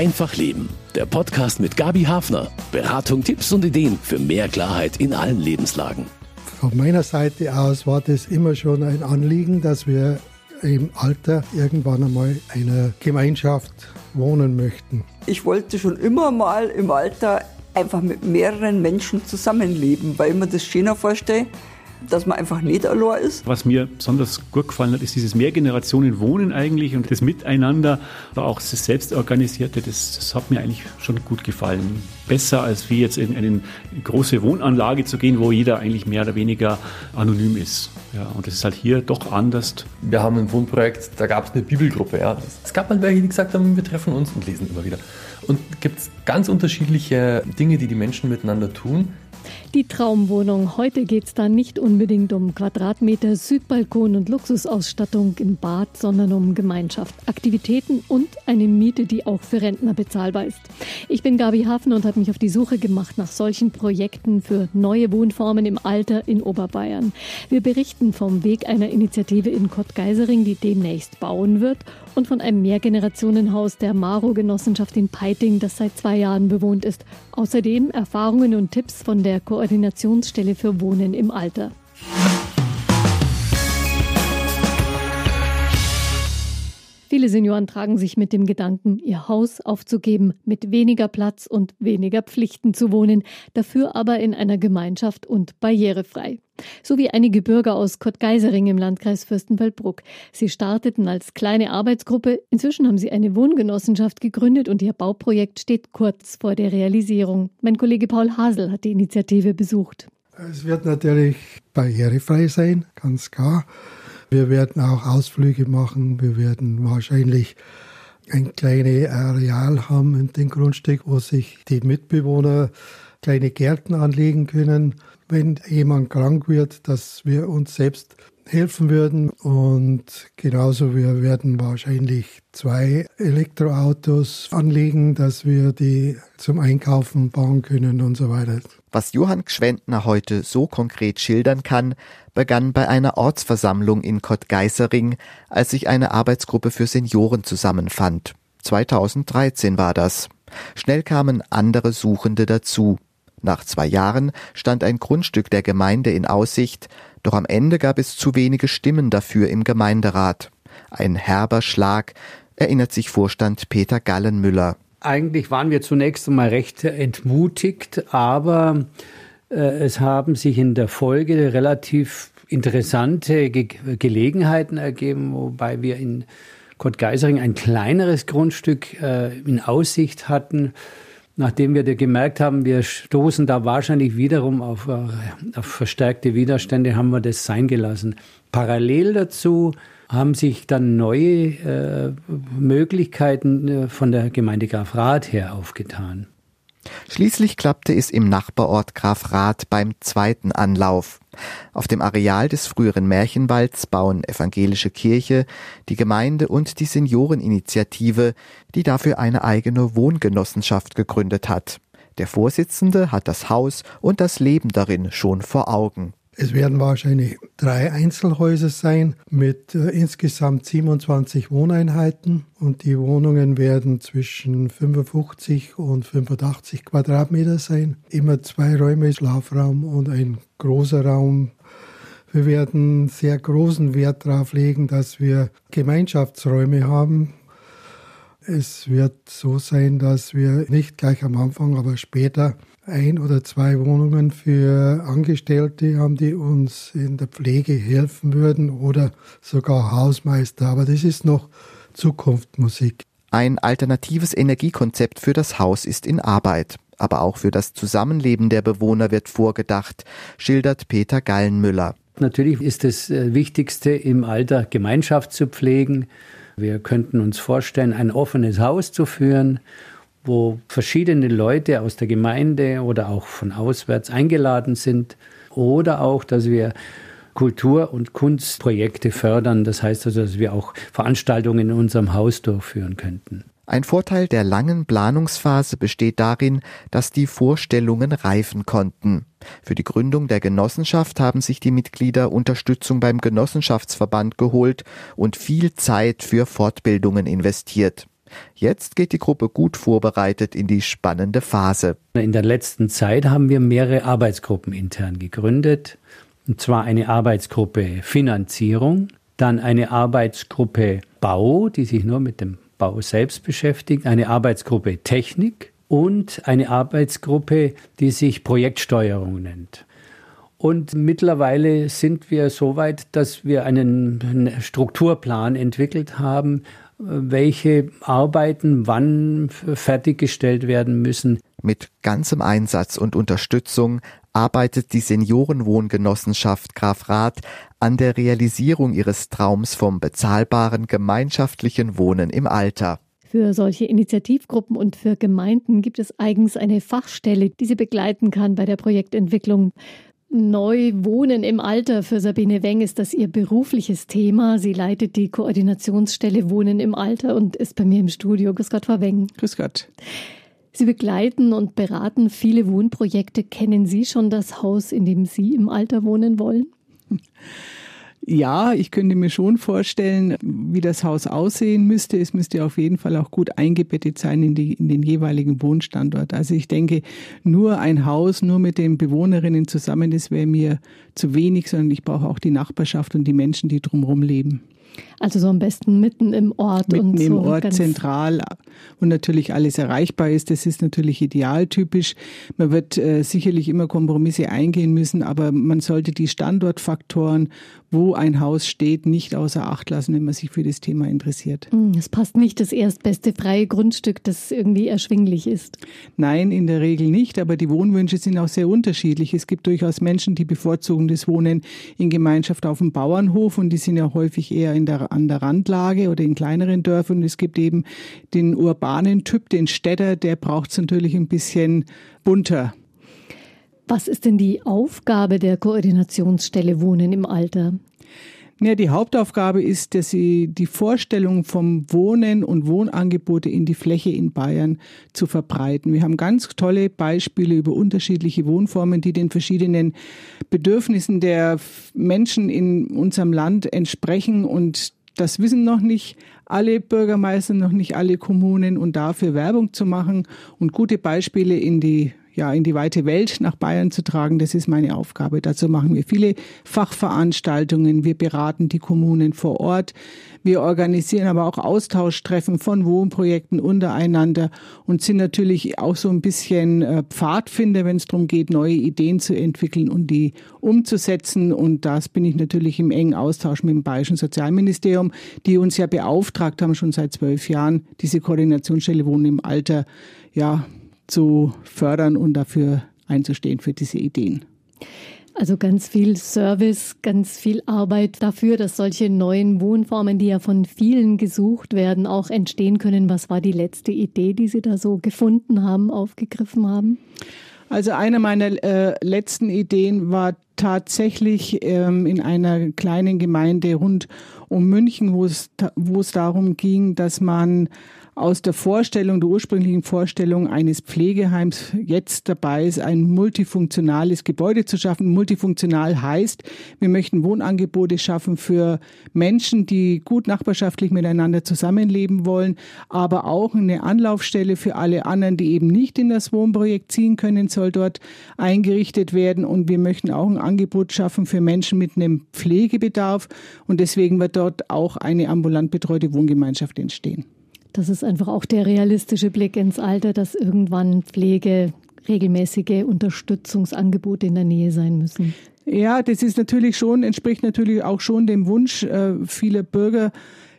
Einfach Leben. Der Podcast mit Gabi Hafner. Beratung, Tipps und Ideen für mehr Klarheit in allen Lebenslagen. Von meiner Seite aus war das immer schon ein Anliegen, dass wir im Alter irgendwann einmal einer Gemeinschaft wohnen möchten. Ich wollte schon immer mal im Alter einfach mit mehreren Menschen zusammenleben, weil ich mir das schöner vorstelle, dass man einfach nicht allein ist. Was mir besonders gut gefallen hat, ist dieses Mehrgenerationen-Wohnen eigentlich und das Miteinander, aber auch das Selbstorganisierte, das, das hat mir eigentlich schon gut gefallen. Besser als wie jetzt in eine große Wohnanlage zu gehen, wo jeder eigentlich mehr oder weniger anonym ist. Ja, und das ist halt hier doch anders. Wir haben ein Wohnprojekt, da gab es eine Bibelgruppe. Ja. Es gab mal welche, die gesagt haben, wir treffen uns und lesen immer wieder. Und gibt es ganz unterschiedliche Dinge, die die Menschen miteinander tun. Die Traumwohnung. Heute geht es da nicht unbedingt um Quadratmeter, Südbalkon und Luxusausstattung im Bad, sondern um Gemeinschaft, Aktivitäten und eine Miete, die auch für Rentner bezahlbar ist. Ich bin Gabi Hafen und habe mich auf die Suche gemacht nach solchen Projekten für neue Wohnformen im Alter in Oberbayern. Wir berichten vom Weg einer Initiative in Kottgeisering, die demnächst bauen wird, und von einem Mehrgenerationenhaus der Maro-Genossenschaft in Peiting, das seit zwei Jahren bewohnt ist. Außerdem Erfahrungen und Tipps von der Koordinationsstelle für Wohnen im Alter. Viele Senioren tragen sich mit dem Gedanken, ihr Haus aufzugeben, mit weniger Platz und weniger Pflichten zu wohnen, dafür aber in einer Gemeinschaft und barrierefrei. So wie einige Bürger aus Kottgeisering im Landkreis Fürstenfeldbruck. Sie starteten als kleine Arbeitsgruppe. Inzwischen haben sie eine Wohngenossenschaft gegründet und ihr Bauprojekt steht kurz vor der Realisierung. Mein Kollege Paul Hasel hat die Initiative besucht. Es wird natürlich barrierefrei sein, ganz klar. Wir werden auch Ausflüge machen. Wir werden wahrscheinlich ein kleines Areal haben in dem Grundstück, wo sich die Mitbewohner kleine Gärten anlegen können. Wenn jemand krank wird, dass wir uns selbst helfen würden. Und genauso, wir werden wahrscheinlich zwei Elektroautos anlegen, dass wir die zum Einkaufen bauen können und so weiter. Was Johann Gschwendner heute so konkret schildern kann, begann bei einer Ortsversammlung in Kottgeisering, als sich eine Arbeitsgruppe für Senioren zusammenfand. 2013 war das. Schnell kamen andere Suchende dazu. Nach zwei Jahren stand ein Grundstück der Gemeinde in Aussicht, doch am Ende gab es zu wenige Stimmen dafür im Gemeinderat. Ein herber Schlag, erinnert sich Vorstand Peter Gallenmüller. Eigentlich waren wir zunächst einmal recht entmutigt, aber äh, es haben sich in der Folge relativ interessante Ge Gelegenheiten ergeben, wobei wir in Kottgeisering ein kleineres Grundstück äh, in Aussicht hatten, nachdem wir gemerkt haben, wir stoßen da wahrscheinlich wiederum auf, äh, auf verstärkte Widerstände, haben wir das sein gelassen. Parallel dazu haben sich dann neue äh, Möglichkeiten äh, von der Gemeinde Grafrath her aufgetan. Schließlich klappte es im Nachbarort Grafrath beim zweiten Anlauf. Auf dem Areal des früheren Märchenwalds bauen evangelische Kirche, die Gemeinde und die Senioreninitiative, die dafür eine eigene Wohngenossenschaft gegründet hat. Der Vorsitzende hat das Haus und das Leben darin schon vor Augen. Es werden wahrscheinlich drei Einzelhäuser sein mit äh, insgesamt 27 Wohneinheiten und die Wohnungen werden zwischen 55 und 85 Quadratmeter sein. Immer zwei Räume, Schlafraum und ein großer Raum. Wir werden sehr großen Wert darauf legen, dass wir Gemeinschaftsräume haben, es wird so sein, dass wir nicht gleich am Anfang, aber später ein oder zwei Wohnungen für Angestellte haben, die uns in der Pflege helfen würden oder sogar Hausmeister. Aber das ist noch Zukunftsmusik. Ein alternatives Energiekonzept für das Haus ist in Arbeit. Aber auch für das Zusammenleben der Bewohner wird vorgedacht, schildert Peter Gallenmüller. Natürlich ist das äh, Wichtigste im Alter Gemeinschaft zu pflegen. Wir könnten uns vorstellen, ein offenes Haus zu führen wo verschiedene Leute aus der Gemeinde oder auch von auswärts eingeladen sind. Oder auch, dass wir Kultur- und Kunstprojekte fördern. Das heißt also, dass wir auch Veranstaltungen in unserem Haus durchführen könnten. Ein Vorteil der langen Planungsphase besteht darin, dass die Vorstellungen reifen konnten. Für die Gründung der Genossenschaft haben sich die Mitglieder Unterstützung beim Genossenschaftsverband geholt und viel Zeit für Fortbildungen investiert. Jetzt geht die Gruppe gut vorbereitet in die spannende Phase. In der letzten Zeit haben wir mehrere Arbeitsgruppen intern gegründet. Und zwar eine Arbeitsgruppe Finanzierung, dann eine Arbeitsgruppe Bau, die sich nur mit dem Bau selbst beschäftigt, eine Arbeitsgruppe Technik und eine Arbeitsgruppe, die sich Projektsteuerung nennt. Und mittlerweile sind wir so weit, dass wir einen Strukturplan entwickelt haben, welche Arbeiten wann fertiggestellt werden müssen. Mit ganzem Einsatz und Unterstützung arbeitet die Seniorenwohngenossenschaft Graf Rath an der Realisierung ihres Traums vom bezahlbaren gemeinschaftlichen Wohnen im Alter. Für solche Initiativgruppen und für Gemeinden gibt es eigens eine Fachstelle, die sie begleiten kann bei der Projektentwicklung. Neu wohnen im Alter für Sabine Weng ist das ihr berufliches Thema. Sie leitet die Koordinationsstelle Wohnen im Alter und ist bei mir im Studio. Grüß Gott, Frau Weng. Grüß Gott. Sie begleiten und beraten viele Wohnprojekte. Kennen Sie schon das Haus, in dem Sie im Alter wohnen wollen? Ja, ich könnte mir schon vorstellen, wie das Haus aussehen müsste. Es müsste auf jeden Fall auch gut eingebettet sein in, die, in den jeweiligen Wohnstandort. Also ich denke, nur ein Haus, nur mit den Bewohnerinnen zusammen, das wäre mir zu wenig, sondern ich brauche auch die Nachbarschaft und die Menschen, die drumherum leben. Also so am besten mitten im Ort. Mitten und so im Ort, zentral, wo natürlich alles erreichbar ist. Das ist natürlich idealtypisch. Man wird äh, sicherlich immer Kompromisse eingehen müssen, aber man sollte die Standortfaktoren, wo ein Haus steht, nicht außer Acht lassen, wenn man sich für das Thema interessiert. Hm, es passt nicht das erstbeste freie Grundstück, das irgendwie erschwinglich ist. Nein, in der Regel nicht, aber die Wohnwünsche sind auch sehr unterschiedlich. Es gibt durchaus Menschen, die bevorzugen das Wohnen in Gemeinschaft auf dem Bauernhof und die sind ja häufig eher in der, an der Randlage oder in kleineren Dörfern. Und es gibt eben den urbanen Typ, den Städter, der braucht es natürlich ein bisschen bunter. Was ist denn die Aufgabe der Koordinationsstelle Wohnen im Alter? Ja, die Hauptaufgabe ist, dass sie die Vorstellung vom Wohnen und Wohnangebote in die Fläche in Bayern zu verbreiten. Wir haben ganz tolle Beispiele über unterschiedliche Wohnformen, die den verschiedenen Bedürfnissen der Menschen in unserem Land entsprechen und das wissen noch nicht alle Bürgermeister, noch nicht alle Kommunen und dafür Werbung zu machen und gute Beispiele in die ja, in die weite Welt nach Bayern zu tragen, das ist meine Aufgabe. Dazu machen wir viele Fachveranstaltungen. Wir beraten die Kommunen vor Ort. Wir organisieren aber auch Austauschtreffen von Wohnprojekten untereinander und sind natürlich auch so ein bisschen äh, Pfadfinder, wenn es darum geht, neue Ideen zu entwickeln und die umzusetzen. Und das bin ich natürlich im engen Austausch mit dem Bayerischen Sozialministerium, die uns ja beauftragt haben, schon seit zwölf Jahren, diese Koordinationsstelle Wohnen im Alter, ja, zu fördern und dafür einzustehen für diese Ideen. Also ganz viel Service, ganz viel Arbeit dafür, dass solche neuen Wohnformen, die ja von vielen gesucht werden, auch entstehen können. Was war die letzte Idee, die Sie da so gefunden haben, aufgegriffen haben? Also eine meiner äh, letzten Ideen war tatsächlich ähm, in einer kleinen Gemeinde rund um München, wo es, wo es darum ging, dass man aus der Vorstellung, der ursprünglichen Vorstellung eines Pflegeheims jetzt dabei ist, ein multifunktionales Gebäude zu schaffen. Multifunktional heißt, wir möchten Wohnangebote schaffen für Menschen, die gut nachbarschaftlich miteinander zusammenleben wollen, aber auch eine Anlaufstelle für alle anderen, die eben nicht in das Wohnprojekt ziehen können, soll dort eingerichtet werden. Und wir möchten auch ein Angebot schaffen für Menschen mit einem Pflegebedarf. Und deswegen wird dort auch eine ambulant betreute Wohngemeinschaft entstehen. Das ist einfach auch der realistische Blick ins Alter, dass irgendwann Pflege, regelmäßige Unterstützungsangebote in der Nähe sein müssen. Ja, das ist natürlich schon, entspricht natürlich auch schon dem Wunsch äh, vieler Bürger,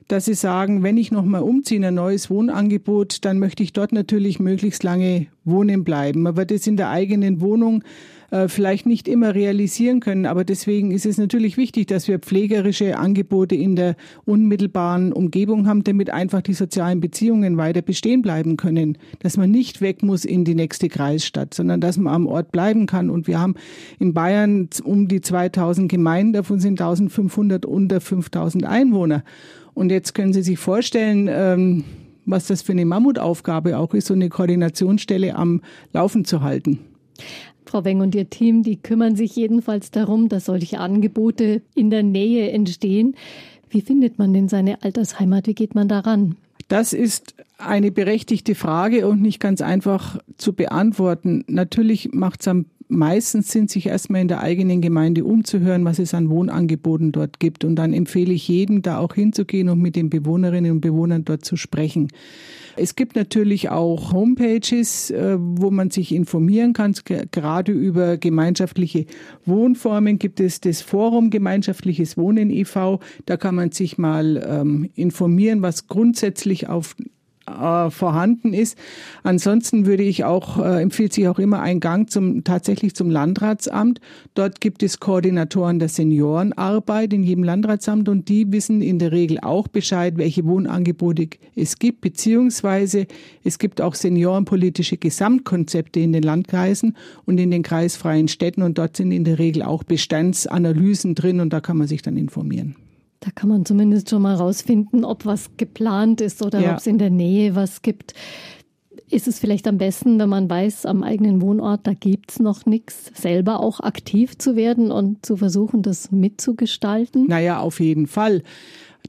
dass sie sagen, wenn ich nochmal umziehe in ein neues Wohnangebot, dann möchte ich dort natürlich möglichst lange wohnen bleiben. Wird es in der eigenen Wohnung äh, vielleicht nicht immer realisieren können. Aber deswegen ist es natürlich wichtig, dass wir pflegerische Angebote in der unmittelbaren Umgebung haben, damit einfach die sozialen Beziehungen weiter bestehen bleiben können. Dass man nicht weg muss in die nächste Kreisstadt, sondern dass man am Ort bleiben kann. Und wir haben in Bayern um die 2000 Gemeinden, davon sind 1500 unter 5000 Einwohner. Und jetzt können Sie sich vorstellen, ähm, was das für eine Mammutaufgabe auch ist, so eine Koordinationsstelle am Laufen zu halten. Frau Weng und Ihr Team, die kümmern sich jedenfalls darum, dass solche Angebote in der Nähe entstehen. Wie findet man denn seine Altersheimat? Wie geht man daran? Das ist eine berechtigte Frage und nicht ganz einfach zu beantworten. Natürlich macht es am meisten Sinn, sich erstmal in der eigenen Gemeinde umzuhören, was es an Wohnangeboten dort gibt. Und dann empfehle ich jedem, da auch hinzugehen und mit den Bewohnerinnen und Bewohnern dort zu sprechen. Es gibt natürlich auch Homepages, äh, wo man sich informieren kann. Gerade über gemeinschaftliche Wohnformen gibt es das Forum Gemeinschaftliches Wohnen e.V. Da kann man sich mal ähm, informieren, was grundsätzlich auf äh, vorhanden ist. Ansonsten würde ich auch, äh, empfiehlt sich auch immer ein Gang zum, tatsächlich zum Landratsamt. Dort gibt es Koordinatoren der Seniorenarbeit in jedem Landratsamt und die wissen in der Regel auch Bescheid, welche Wohnangebote es gibt, beziehungsweise es gibt auch seniorenpolitische Gesamtkonzepte in den Landkreisen und in den kreisfreien Städten und dort sind in der Regel auch Bestandsanalysen drin und da kann man sich dann informieren. Da kann man zumindest schon mal rausfinden, ob was geplant ist oder ja. ob es in der Nähe was gibt. Ist es vielleicht am besten, wenn man weiß, am eigenen Wohnort, da gibt es noch nichts, selber auch aktiv zu werden und zu versuchen, das mitzugestalten? Naja, auf jeden Fall.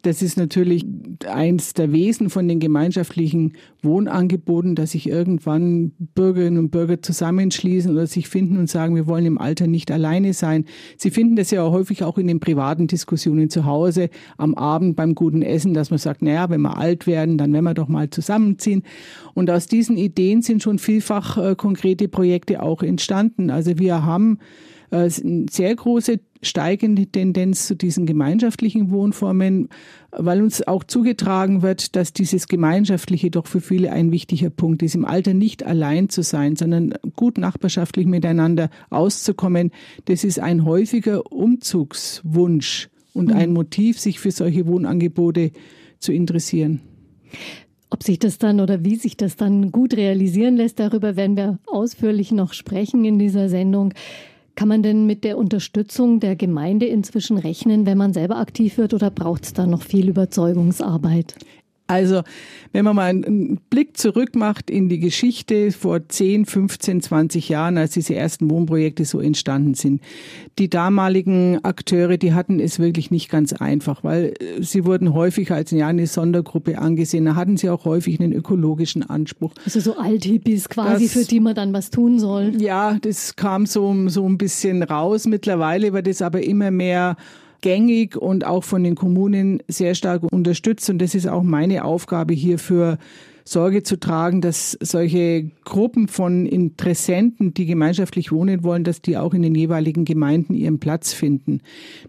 Das ist natürlich eins der Wesen von den gemeinschaftlichen Wohnangeboten, dass sich irgendwann Bürgerinnen und Bürger zusammenschließen oder sich finden und sagen, wir wollen im Alter nicht alleine sein. Sie finden das ja häufig auch in den privaten Diskussionen zu Hause, am Abend beim guten Essen, dass man sagt, naja, wenn wir alt werden, dann werden wir doch mal zusammenziehen. Und aus diesen Ideen sind schon vielfach äh, konkrete Projekte auch entstanden. Also wir haben äh, sehr große steigende Tendenz zu diesen gemeinschaftlichen Wohnformen, weil uns auch zugetragen wird, dass dieses Gemeinschaftliche doch für viele ein wichtiger Punkt ist, im Alter nicht allein zu sein, sondern gut nachbarschaftlich miteinander auszukommen. Das ist ein häufiger Umzugswunsch und ein mhm. Motiv, sich für solche Wohnangebote zu interessieren. Ob sich das dann oder wie sich das dann gut realisieren lässt, darüber werden wir ausführlich noch sprechen in dieser Sendung. Kann man denn mit der Unterstützung der Gemeinde inzwischen rechnen, wenn man selber aktiv wird oder braucht es da noch viel Überzeugungsarbeit? Also, wenn man mal einen Blick zurück macht in die Geschichte vor 10, 15, 20 Jahren, als diese ersten Wohnprojekte so entstanden sind. Die damaligen Akteure, die hatten es wirklich nicht ganz einfach, weil äh, sie wurden häufig als ja, eine Sondergruppe angesehen. Da hatten sie auch häufig einen ökologischen Anspruch. Also so Althippies quasi, das, für die man dann was tun soll. Ja, das kam so, so ein bisschen raus. Mittlerweile wird es aber immer mehr gängig und auch von den Kommunen sehr stark unterstützt. Und das ist auch meine Aufgabe hier für Sorge zu tragen, dass solche Gruppen von Interessenten, die gemeinschaftlich wohnen wollen, dass die auch in den jeweiligen Gemeinden ihren Platz finden.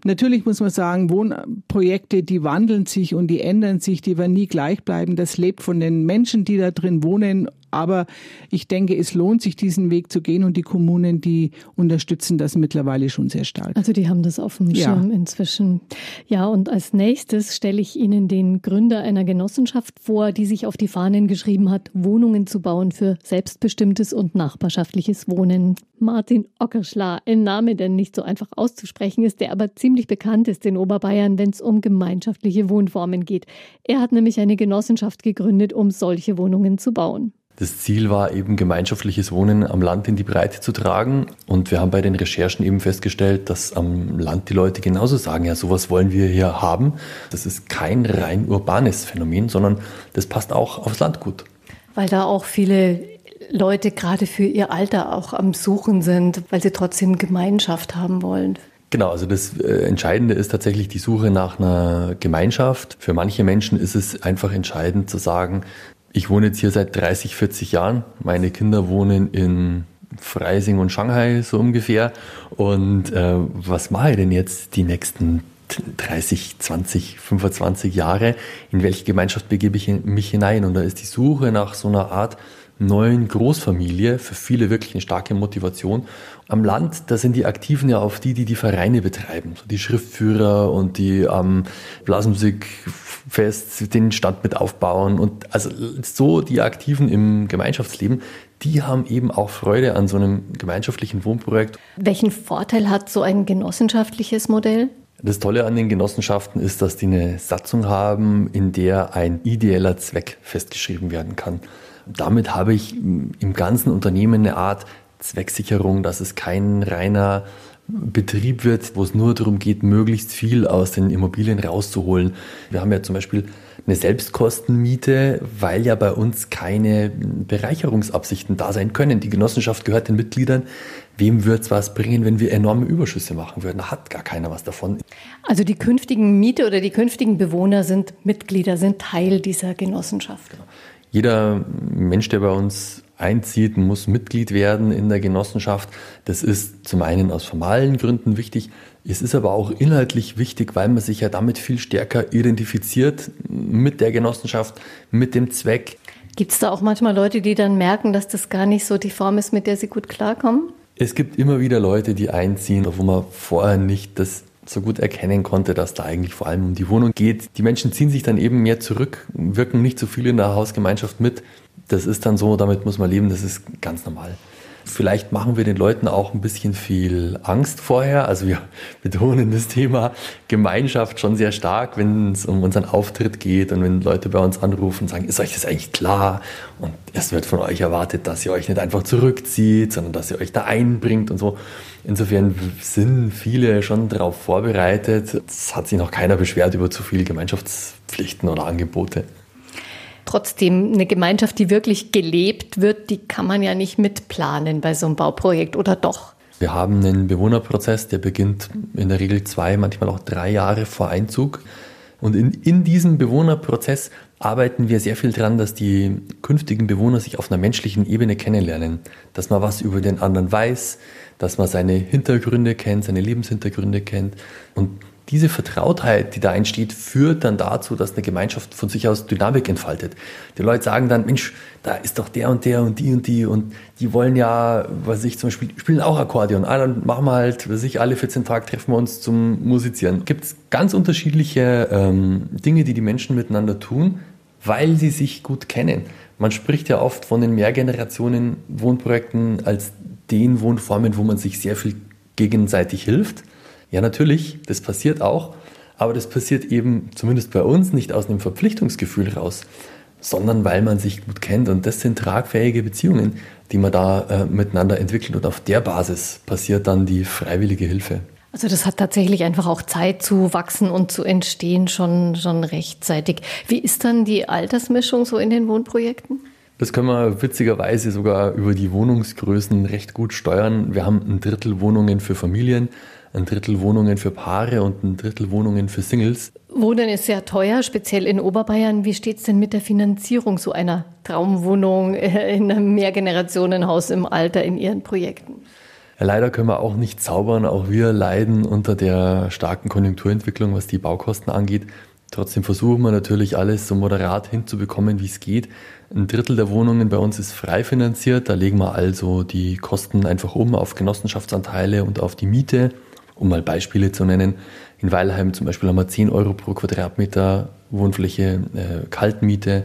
Natürlich muss man sagen, Wohnprojekte, die wandeln sich und die ändern sich, die werden nie gleich bleiben. Das lebt von den Menschen, die da drin wohnen aber ich denke, es lohnt sich, diesen Weg zu gehen und die Kommunen, die unterstützen das mittlerweile schon sehr stark. Also die haben das auf dem Schirm ja. inzwischen. Ja, und als nächstes stelle ich Ihnen den Gründer einer Genossenschaft vor, die sich auf die Fahnen geschrieben hat, Wohnungen zu bauen für selbstbestimmtes und nachbarschaftliches Wohnen. Martin Ockerschla, ein Name, der nicht so einfach auszusprechen ist, der aber ziemlich bekannt ist in Oberbayern, wenn es um gemeinschaftliche Wohnformen geht. Er hat nämlich eine Genossenschaft gegründet, um solche Wohnungen zu bauen. Das Ziel war eben gemeinschaftliches Wohnen am Land in die Breite zu tragen. Und wir haben bei den Recherchen eben festgestellt, dass am Land die Leute genauso sagen, ja, sowas wollen wir hier haben. Das ist kein rein urbanes Phänomen, sondern das passt auch aufs Land gut. Weil da auch viele Leute gerade für ihr Alter auch am Suchen sind, weil sie trotzdem Gemeinschaft haben wollen. Genau, also das äh, Entscheidende ist tatsächlich die Suche nach einer Gemeinschaft. Für manche Menschen ist es einfach entscheidend zu sagen, ich wohne jetzt hier seit 30, 40 Jahren. Meine Kinder wohnen in Freising und Shanghai so ungefähr. Und äh, was mache ich denn jetzt die nächsten 30, 20, 25 Jahre? In welche Gemeinschaft begebe ich mich hinein? Und da ist die Suche nach so einer Art neuen Großfamilie für viele wirklich eine starke Motivation. Am Land, da sind die Aktiven ja auf die, die die Vereine betreiben, so die Schriftführer und die am ähm, Blasmusikfest den Stand mit aufbauen und also so die Aktiven im Gemeinschaftsleben, die haben eben auch Freude an so einem gemeinschaftlichen Wohnprojekt. Welchen Vorteil hat so ein genossenschaftliches Modell? Das Tolle an den Genossenschaften ist, dass die eine Satzung haben, in der ein ideeller Zweck festgeschrieben werden kann. Damit habe ich im ganzen Unternehmen eine Art Zwecksicherung, dass es kein reiner Betrieb wird, wo es nur darum geht, möglichst viel aus den Immobilien rauszuholen. Wir haben ja zum Beispiel eine Selbstkostenmiete, weil ja bei uns keine Bereicherungsabsichten da sein können. Die Genossenschaft gehört den Mitgliedern. Wem wird es was bringen, wenn wir enorme Überschüsse machen würden? Da hat gar keiner was davon. Also die künftigen Miete oder die künftigen Bewohner sind Mitglieder, sind Teil dieser Genossenschaft. Genau. Jeder Mensch, der bei uns einzieht, muss Mitglied werden in der Genossenschaft. Das ist zum einen aus formalen Gründen wichtig. Es ist aber auch inhaltlich wichtig, weil man sich ja damit viel stärker identifiziert mit der Genossenschaft, mit dem Zweck. Gibt es da auch manchmal Leute, die dann merken, dass das gar nicht so die Form ist, mit der sie gut klarkommen? Es gibt immer wieder Leute, die einziehen, wo man vorher nicht das so gut erkennen konnte, dass da eigentlich vor allem um die Wohnung geht. Die Menschen ziehen sich dann eben mehr zurück, wirken nicht so viel in der Hausgemeinschaft mit. Das ist dann so, damit muss man leben, das ist ganz normal. Vielleicht machen wir den Leuten auch ein bisschen viel Angst vorher. Also wir betonen das Thema Gemeinschaft schon sehr stark, wenn es um unseren Auftritt geht und wenn Leute bei uns anrufen und sagen, ist euch das eigentlich klar? Und es wird von euch erwartet, dass ihr euch nicht einfach zurückzieht, sondern dass ihr euch da einbringt und so. Insofern sind viele schon darauf vorbereitet. Es hat sich noch keiner beschwert über zu viele Gemeinschaftspflichten oder Angebote. Trotzdem, eine Gemeinschaft, die wirklich gelebt wird, die kann man ja nicht mitplanen bei so einem Bauprojekt, oder doch? Wir haben einen Bewohnerprozess, der beginnt in der Regel zwei, manchmal auch drei Jahre vor Einzug. Und in, in diesem Bewohnerprozess arbeiten wir sehr viel dran, dass die künftigen Bewohner sich auf einer menschlichen Ebene kennenlernen, dass man was über den anderen weiß, dass man seine Hintergründe kennt, seine Lebenshintergründe kennt. Und diese Vertrautheit, die da entsteht, führt dann dazu, dass eine Gemeinschaft von sich aus Dynamik entfaltet. Die Leute sagen dann, Mensch, da ist doch der und der und die und die und die wollen ja, was ich zum Beispiel, spielen auch Akkordeon. Ah, dann machen wir halt, was ich, alle 14 Tage treffen wir uns zum Musizieren. Gibt es ganz unterschiedliche ähm, Dinge, die die Menschen miteinander tun, weil sie sich gut kennen. Man spricht ja oft von den Mehrgenerationen-Wohnprojekten als den Wohnformen, wo man sich sehr viel gegenseitig hilft. Ja, natürlich, das passiert auch, aber das passiert eben zumindest bei uns nicht aus einem Verpflichtungsgefühl raus, sondern weil man sich gut kennt. Und das sind tragfähige Beziehungen, die man da äh, miteinander entwickelt. Und auf der Basis passiert dann die freiwillige Hilfe. Also das hat tatsächlich einfach auch Zeit zu wachsen und zu entstehen schon, schon rechtzeitig. Wie ist dann die Altersmischung so in den Wohnprojekten? Das können wir witzigerweise sogar über die Wohnungsgrößen recht gut steuern. Wir haben ein Drittel Wohnungen für Familien, ein Drittel Wohnungen für Paare und ein Drittel Wohnungen für Singles. Wohnen ist sehr teuer, speziell in Oberbayern. Wie steht es denn mit der Finanzierung so einer Traumwohnung in einem Mehrgenerationenhaus im Alter in Ihren Projekten? Leider können wir auch nicht zaubern. Auch wir leiden unter der starken Konjunkturentwicklung, was die Baukosten angeht. Trotzdem versuchen wir natürlich alles so moderat hinzubekommen, wie es geht. Ein Drittel der Wohnungen bei uns ist frei finanziert. Da legen wir also die Kosten einfach um auf Genossenschaftsanteile und auf die Miete. Um mal Beispiele zu nennen, in Weilheim zum Beispiel haben wir 10 Euro pro Quadratmeter Wohnfläche, äh, Kaltmiete.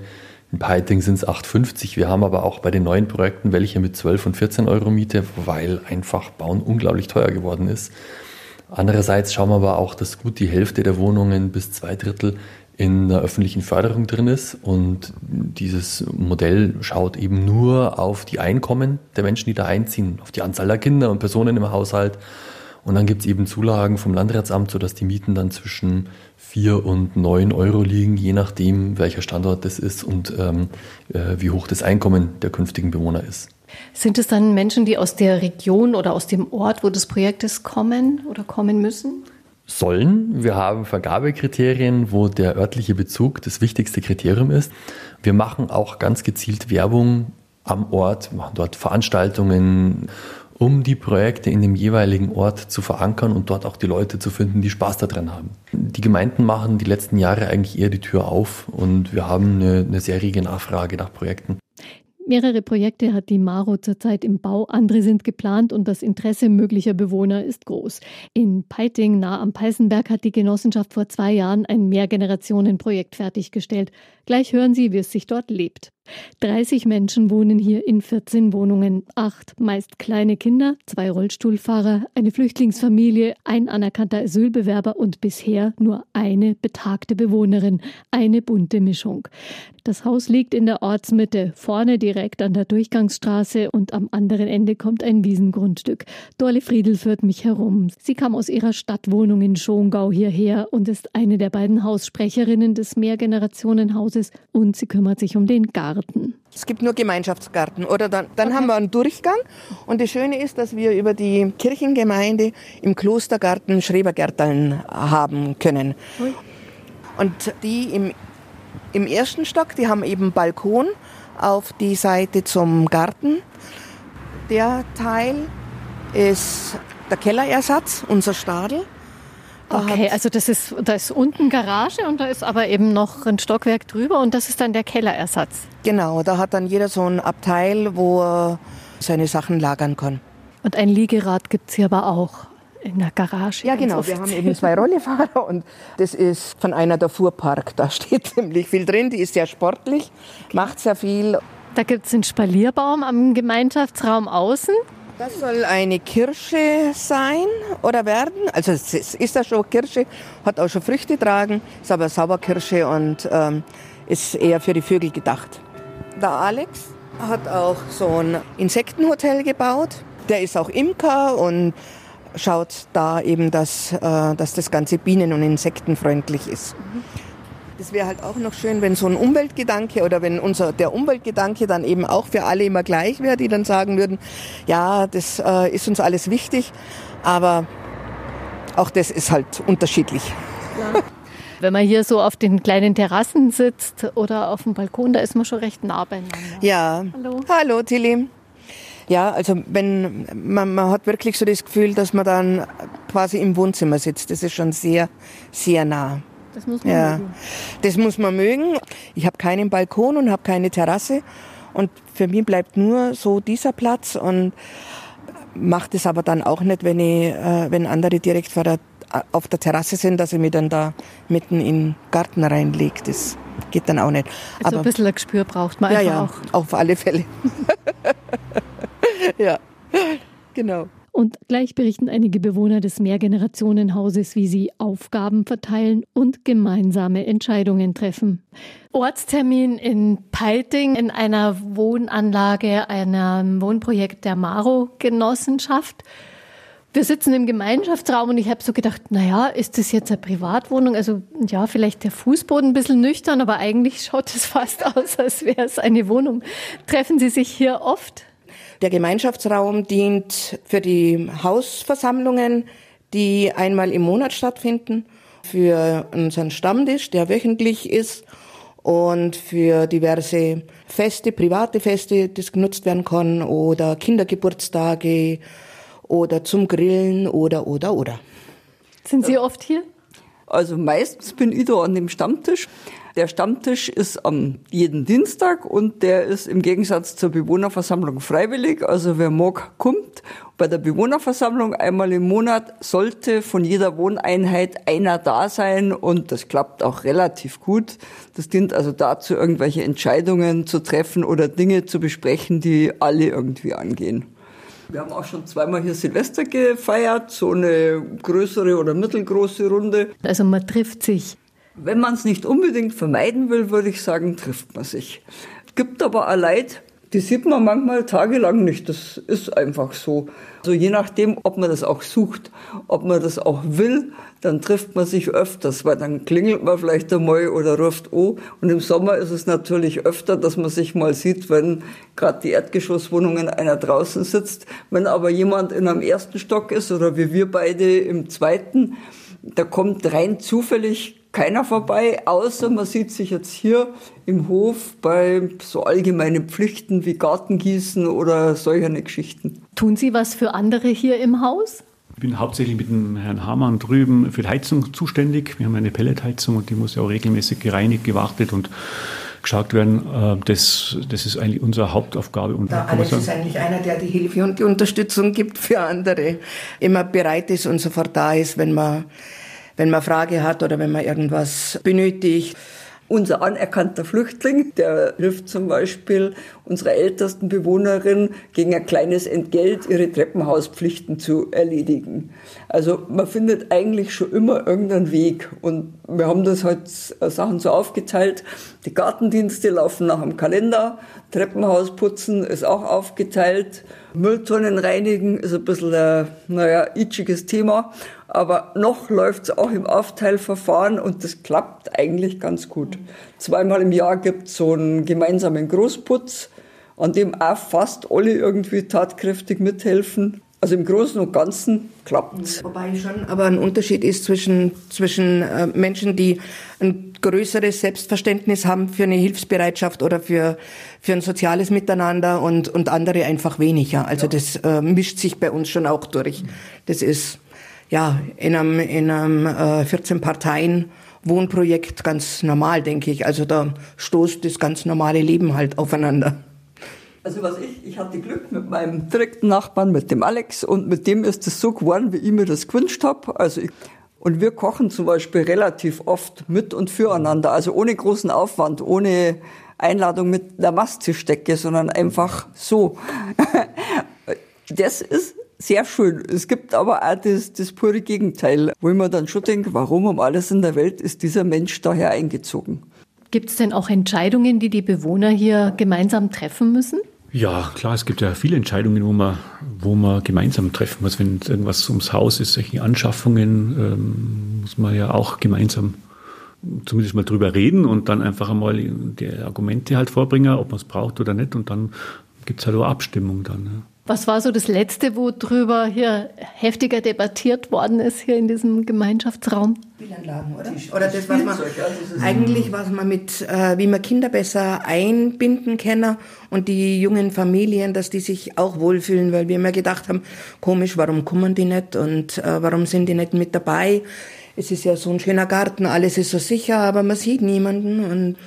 In Peiting sind es 8,50. Wir haben aber auch bei den neuen Projekten welche mit 12 und 14 Euro Miete, weil einfach Bauen unglaublich teuer geworden ist. Andererseits schauen wir aber auch, dass gut die Hälfte der Wohnungen bis zwei Drittel in der öffentlichen Förderung drin ist. Und dieses Modell schaut eben nur auf die Einkommen der Menschen, die da einziehen, auf die Anzahl der Kinder und Personen im Haushalt und dann gibt es eben Zulagen vom Landratsamt, sodass die Mieten dann zwischen 4 und 9 Euro liegen, je nachdem, welcher Standort das ist und ähm, äh, wie hoch das Einkommen der künftigen Bewohner ist. Sind es dann Menschen, die aus der Region oder aus dem Ort, wo das Projekt ist, kommen oder kommen müssen? Sollen. Wir haben Vergabekriterien, wo der örtliche Bezug das wichtigste Kriterium ist. Wir machen auch ganz gezielt Werbung am Ort, machen dort Veranstaltungen um die Projekte in dem jeweiligen Ort zu verankern und dort auch die Leute zu finden, die Spaß daran haben. Die Gemeinden machen die letzten Jahre eigentlich eher die Tür auf und wir haben eine, eine sehr rege Nachfrage nach Projekten. Mehrere Projekte hat die Maro zurzeit im Bau, andere sind geplant und das Interesse möglicher Bewohner ist groß. In Peiting, nah am Peißenberg, hat die Genossenschaft vor zwei Jahren ein Mehrgenerationenprojekt fertiggestellt. Gleich hören Sie, wie es sich dort lebt. 30 Menschen wohnen hier in 14 Wohnungen. Acht meist kleine Kinder, zwei Rollstuhlfahrer, eine Flüchtlingsfamilie, ein anerkannter Asylbewerber und bisher nur eine betagte Bewohnerin. Eine bunte Mischung. Das Haus liegt in der Ortsmitte, vorne direkt an der Durchgangsstraße und am anderen Ende kommt ein Wiesengrundstück. Dorle Friedel führt mich herum. Sie kam aus ihrer Stadtwohnung in Schongau hierher und ist eine der beiden Haussprecherinnen des Mehrgenerationenhauses und sie kümmert sich um den Garten. Es gibt nur Gemeinschaftsgarten oder dann, dann okay. haben wir einen Durchgang und das Schöne ist, dass wir über die Kirchengemeinde im Klostergarten Schrebergärteln haben können. Und die im im ersten Stock, die haben eben Balkon auf die Seite zum Garten. Der Teil ist der Kellerersatz, unser Stadel. Okay, also das ist, da ist unten Garage und da ist aber eben noch ein Stockwerk drüber und das ist dann der Kellerersatz. Genau, da hat dann jeder so ein Abteil, wo er seine Sachen lagern kann. Und ein Liegerad gibt es hier aber auch in der Garage. Ja, genau. Wir haben eben zwei Rollifahrer und das ist von einer der Fuhrpark. Da steht ziemlich viel drin. Die ist sehr sportlich, macht sehr viel. Da gibt es einen Spalierbaum am Gemeinschaftsraum außen. Das soll eine Kirsche sein oder werden. Also es ist ja schon Kirsche, hat auch schon Früchte tragen, ist aber Sauerkirsche und ähm, ist eher für die Vögel gedacht. Der Alex hat auch so ein Insektenhotel gebaut. Der ist auch Imker und schaut da eben, dass, äh, dass das Ganze bienen- und insektenfreundlich ist. Das wäre halt auch noch schön, wenn so ein Umweltgedanke oder wenn unser, der Umweltgedanke dann eben auch für alle immer gleich wäre, die dann sagen würden, ja, das äh, ist uns alles wichtig, aber auch das ist halt unterschiedlich. Ja. Wenn man hier so auf den kleinen Terrassen sitzt oder auf dem Balkon, da ist man schon recht nah beieinander. Ja. Hallo. Hallo, Tilly. Ja, also wenn man, man hat wirklich so das Gefühl, dass man dann quasi im Wohnzimmer sitzt. Das ist schon sehr, sehr nah. Das muss man ja. mögen. Das muss man mögen. Ich habe keinen Balkon und habe keine Terrasse. Und für mich bleibt nur so dieser Platz und macht es aber dann auch nicht, wenn, ich, äh, wenn andere direkt vor der, auf der Terrasse sind, dass ich mich dann da mitten in den Garten reinlege. Das geht dann auch nicht. Also aber ein bisschen ein Gespür braucht man ja, einfach ja, auch. auf alle Fälle. ja, genau. Und gleich berichten einige Bewohner des Mehrgenerationenhauses, wie sie Aufgaben verteilen und gemeinsame Entscheidungen treffen. Ortstermin in Peiting in einer Wohnanlage, einem Wohnprojekt der Maro-Genossenschaft. Wir sitzen im Gemeinschaftsraum und ich habe so gedacht, naja, ist das jetzt eine Privatwohnung? Also ja, vielleicht der Fußboden ein bisschen nüchtern, aber eigentlich schaut es fast aus, als wäre es eine Wohnung. Treffen Sie sich hier oft? Der Gemeinschaftsraum dient für die Hausversammlungen, die einmal im Monat stattfinden, für unseren Stammtisch, der wöchentlich ist und für diverse Feste, private Feste, das genutzt werden kann oder Kindergeburtstage oder zum Grillen oder oder oder. Sind Sie oft hier? Also meistens bin ich da an dem Stammtisch. Der Stammtisch ist am jeden Dienstag und der ist im Gegensatz zur Bewohnerversammlung freiwillig. Also wer mag, kommt. Bei der Bewohnerversammlung einmal im Monat sollte von jeder Wohneinheit einer da sein und das klappt auch relativ gut. Das dient also dazu, irgendwelche Entscheidungen zu treffen oder Dinge zu besprechen, die alle irgendwie angehen. Wir haben auch schon zweimal hier Silvester gefeiert, so eine größere oder mittelgroße Runde. Also man trifft sich. Wenn man es nicht unbedingt vermeiden will, würde ich sagen, trifft man sich. Gibt aber auch Leid, die sieht man manchmal tagelang nicht. Das ist einfach so. Also je nachdem, ob man das auch sucht, ob man das auch will, dann trifft man sich öfters, weil dann klingelt man vielleicht einmal oder ruft oh. Und im Sommer ist es natürlich öfter, dass man sich mal sieht, wenn gerade die Erdgeschosswohnungen einer draußen sitzt. Wenn aber jemand in einem ersten Stock ist oder wie wir beide im zweiten, da kommt rein zufällig keiner vorbei, außer man sieht sich jetzt hier im Hof bei so allgemeinen Pflichten wie Gartengießen oder solche Geschichten. Tun Sie was für andere hier im Haus? Ich bin hauptsächlich mit dem Herrn Hamann drüben für die Heizung zuständig. Wir haben eine Pelletheizung und die muss ja auch regelmäßig gereinigt, gewartet und geschaut werden. Äh, das, das ist eigentlich unsere Hauptaufgabe. Und der Alex ist eigentlich einer, der die Hilfe und die Unterstützung gibt für andere, immer bereit ist und sofort da ist, wenn man wenn man Frage hat oder wenn man irgendwas benötigt. unser anerkannter Flüchtling, der hilft zum Beispiel unserer ältesten Bewohnerin gegen ein kleines Entgelt ihre Treppenhauspflichten zu erledigen. Also man findet eigentlich schon immer irgendeinen Weg und wir haben das halt Sachen so aufgeteilt. Die Gartendienste laufen nach dem Kalender, Treppenhaus putzen ist auch aufgeteilt, Mülltonnen reinigen ist ein bisschen ein, naja, itschiges Thema aber noch läuft es auch im Aufteilverfahren und das klappt eigentlich ganz gut. Zweimal im Jahr gibt es so einen gemeinsamen Großputz, an dem auch fast alle irgendwie tatkräftig mithelfen. Also im Großen und Ganzen klappt es. Wobei schon aber ein Unterschied ist zwischen, zwischen äh, Menschen, die ein größeres Selbstverständnis haben für eine Hilfsbereitschaft oder für, für ein soziales Miteinander und, und andere einfach weniger. Also ja. das äh, mischt sich bei uns schon auch durch. Das ist ja, in einem, in einem äh, 14 Parteien Wohnprojekt ganz normal, denke ich. Also da stoßt das ganz normale Leben halt aufeinander. Also was ich, ich hatte Glück mit meinem direkten Nachbarn, mit dem Alex, und mit dem ist es so geworden, wie ich mir das gewünscht habe. Also ich, und wir kochen zum Beispiel relativ oft mit und füreinander, also ohne großen Aufwand, ohne Einladung mit der Masttischdecke, sondern einfach so. Das ist sehr schön. Es gibt aber auch das, das pure Gegenteil, wo ich mir dann schon denke, warum um alles in der Welt ist dieser Mensch daher eingezogen? Gibt es denn auch Entscheidungen, die die Bewohner hier gemeinsam treffen müssen? Ja, klar, es gibt ja viele Entscheidungen, wo man, wo man gemeinsam treffen muss. Wenn irgendwas ums Haus ist, solche Anschaffungen, ähm, muss man ja auch gemeinsam zumindest mal drüber reden und dann einfach einmal die Argumente halt vorbringen, ob man es braucht oder nicht. Und dann gibt es halt auch Abstimmung dann. Ja. Was war so das Letzte, wo drüber hier heftiger debattiert worden ist hier in diesem Gemeinschaftsraum? Spielanlagen, oder? Oder das, was man eigentlich, was man mit, äh, wie man Kinder besser einbinden kann und die jungen Familien, dass die sich auch wohlfühlen, weil wir immer gedacht haben, komisch, warum kommen die nicht und äh, warum sind die nicht mit dabei? Es ist ja so ein schöner Garten, alles ist so sicher, aber man sieht niemanden und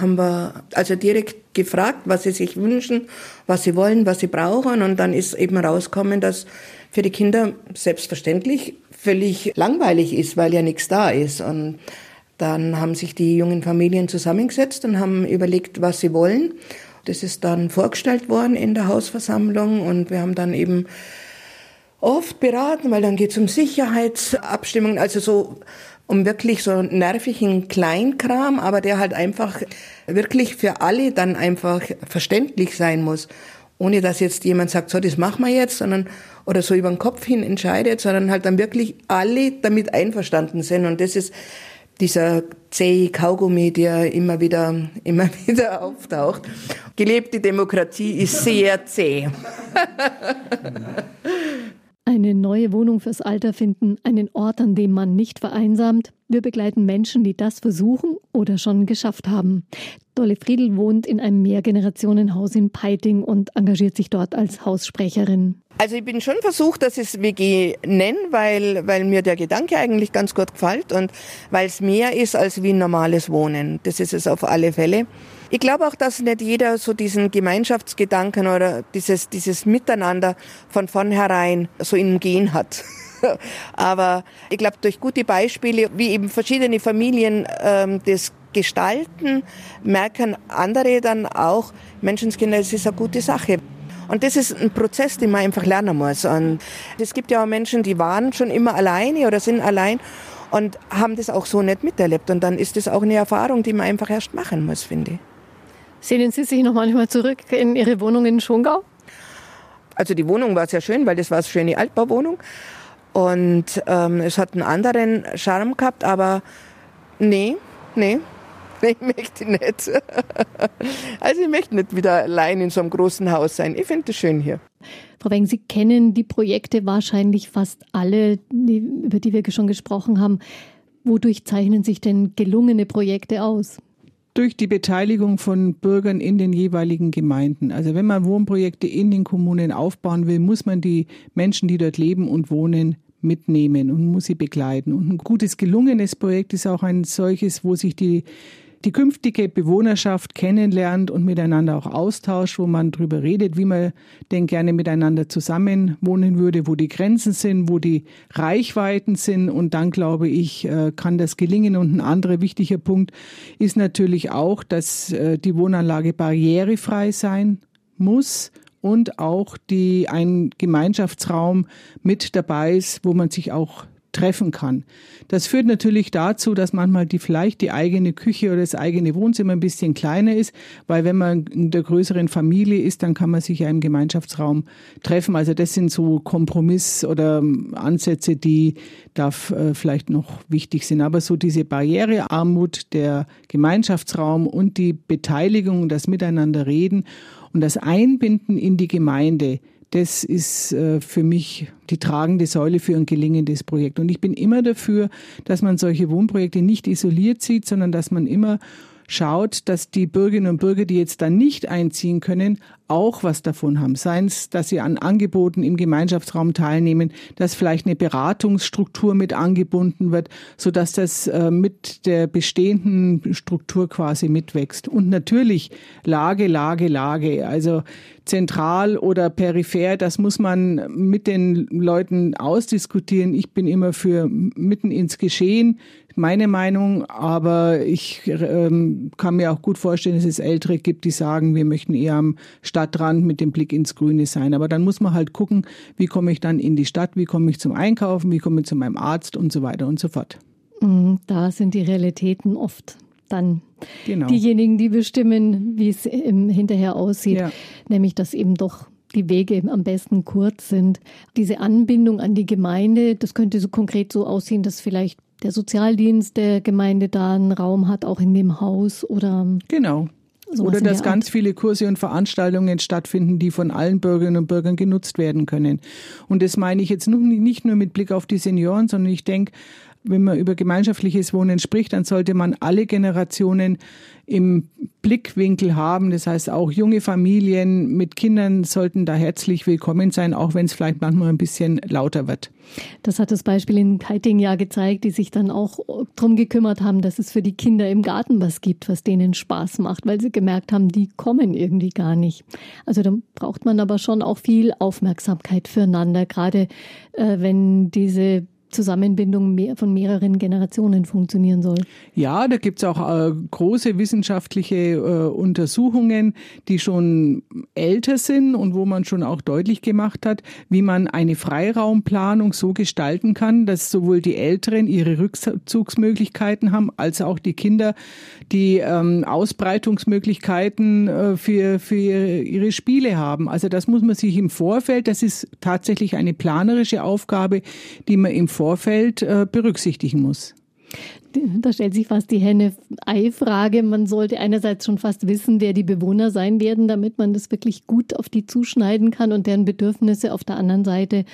haben wir also direkt gefragt, was sie sich wünschen, was sie wollen, was sie brauchen. Und dann ist eben rausgekommen, dass für die Kinder selbstverständlich völlig langweilig ist, weil ja nichts da ist. Und dann haben sich die jungen Familien zusammengesetzt und haben überlegt, was sie wollen. Das ist dann vorgestellt worden in der Hausversammlung und wir haben dann eben oft beraten, weil dann geht es um Sicherheitsabstimmungen, also so um wirklich so nervigen Kleinkram, aber der halt einfach wirklich für alle dann einfach verständlich sein muss. Ohne dass jetzt jemand sagt, so, das machen wir jetzt, sondern, oder so über den Kopf hin entscheidet, sondern halt dann wirklich alle damit einverstanden sind. Und das ist dieser zähe Kaugummi, der immer wieder, immer wieder auftaucht. Gelebte Demokratie ist sehr zäh. Eine neue Wohnung fürs Alter finden, einen Ort, an dem man nicht vereinsamt. Wir begleiten Menschen, die das versuchen oder schon geschafft haben. Dolle Friedel wohnt in einem Mehrgenerationenhaus in Peiting und engagiert sich dort als Haussprecherin. Also ich bin schon versucht, dass ich es WG nenne, weil, weil mir der Gedanke eigentlich ganz gut gefällt und weil es mehr ist als wie ein normales Wohnen. Das ist es auf alle Fälle. Ich glaube auch, dass nicht jeder so diesen Gemeinschaftsgedanken oder dieses, dieses Miteinander von vornherein so im Gen hat. Aber ich glaube, durch gute Beispiele, wie eben verschiedene Familien ähm, das gestalten, merken andere dann auch, Menschenskinder, es ist eine gute Sache. Und das ist ein Prozess, den man einfach lernen muss. Und es gibt ja auch Menschen, die waren schon immer alleine oder sind allein und haben das auch so nicht miterlebt. Und dann ist das auch eine Erfahrung, die man einfach erst machen muss, finde ich. Sehnen Sie sich noch manchmal zurück in Ihre Wohnung in Schongau? Also die Wohnung war sehr schön, weil das war eine schöne Altbauwohnung. Und ähm, es hat einen anderen Charme gehabt, aber nee, nee, ich möchte nicht. Also ich möchte nicht wieder allein in so einem großen Haus sein. Ich finde es schön hier. Frau Weng, Sie kennen die Projekte wahrscheinlich fast alle, die, über die wir schon gesprochen haben. Wodurch zeichnen sich denn gelungene Projekte aus? Durch die Beteiligung von Bürgern in den jeweiligen Gemeinden. Also wenn man Wohnprojekte in den Kommunen aufbauen will, muss man die Menschen, die dort leben und wohnen, mitnehmen und muss sie begleiten. Und ein gutes, gelungenes Projekt ist auch ein solches, wo sich die die künftige Bewohnerschaft kennenlernt und miteinander auch austauscht, wo man darüber redet, wie man denn gerne miteinander zusammen wohnen würde, wo die Grenzen sind, wo die Reichweiten sind. Und dann, glaube ich, äh, kann das gelingen. Und ein anderer wichtiger Punkt ist natürlich auch, dass äh, die Wohnanlage barrierefrei sein muss und auch die ein Gemeinschaftsraum mit dabei ist, wo man sich auch treffen kann. Das führt natürlich dazu, dass manchmal die vielleicht die eigene Küche oder das eigene Wohnzimmer ein bisschen kleiner ist, weil wenn man in der größeren Familie ist, dann kann man sich ja im Gemeinschaftsraum treffen. Also das sind so Kompromiss oder Ansätze, die da äh, vielleicht noch wichtig sind. Aber so diese Barrierearmut, der Gemeinschaftsraum und die Beteiligung, das Miteinander reden und das Einbinden in die Gemeinde, das ist äh, für mich die tragende Säule für ein gelingendes Projekt. Und ich bin immer dafür, dass man solche Wohnprojekte nicht isoliert sieht, sondern dass man immer schaut, dass die Bürgerinnen und Bürger, die jetzt da nicht einziehen können, auch was davon haben. Seien es, dass sie an Angeboten im Gemeinschaftsraum teilnehmen, dass vielleicht eine Beratungsstruktur mit angebunden wird, so dass das äh, mit der bestehenden Struktur quasi mitwächst. Und natürlich Lage, Lage, Lage. Also zentral oder peripher, das muss man mit den Leuten ausdiskutieren. Ich bin immer für mitten ins Geschehen, meine Meinung, aber ich ähm, kann mir auch gut vorstellen, dass es Ältere gibt, die sagen, wir möchten eher am Stadtrand mit dem Blick ins Grüne sein. Aber dann muss man halt gucken, wie komme ich dann in die Stadt, wie komme ich zum Einkaufen, wie komme ich zu meinem Arzt und so weiter und so fort. Mhm, da sind die Realitäten oft dann genau. diejenigen, die bestimmen, wie es hinterher aussieht. Ja. Nämlich, dass eben doch die Wege am besten kurz sind. Diese Anbindung an die Gemeinde, das könnte so konkret so aussehen, dass vielleicht der Sozialdienst der Gemeinde da einen Raum hat, auch in dem Haus oder. Genau. Oder dass ganz viele Kurse und Veranstaltungen stattfinden, die von allen Bürgerinnen und Bürgern genutzt werden können. Und das meine ich jetzt nicht nur mit Blick auf die Senioren, sondern ich denke, wenn man über gemeinschaftliches Wohnen spricht, dann sollte man alle Generationen im Blickwinkel haben. Das heißt, auch junge Familien mit Kindern sollten da herzlich willkommen sein, auch wenn es vielleicht manchmal ein bisschen lauter wird. Das hat das Beispiel in Keiting ja gezeigt, die sich dann auch darum gekümmert haben, dass es für die Kinder im Garten was gibt, was denen Spaß macht, weil sie gemerkt haben, die kommen irgendwie gar nicht. Also da braucht man aber schon auch viel Aufmerksamkeit füreinander, gerade äh, wenn diese Zusammenbindung mehr, von mehreren Generationen funktionieren soll. Ja, da gibt es auch äh, große wissenschaftliche äh, Untersuchungen, die schon älter sind und wo man schon auch deutlich gemacht hat, wie man eine Freiraumplanung so gestalten kann, dass sowohl die Älteren ihre Rückzugsmöglichkeiten haben, als auch die Kinder die ähm, Ausbreitungsmöglichkeiten äh, für, für ihre Spiele haben. Also das muss man sich im Vorfeld, das ist tatsächlich eine planerische Aufgabe, die man im Vorfeld Vorfeld äh, berücksichtigen muss. Da stellt sich fast die Henne-Ei-Frage. Man sollte einerseits schon fast wissen, wer die Bewohner sein werden, damit man das wirklich gut auf die zuschneiden kann und deren Bedürfnisse. Auf der anderen Seite,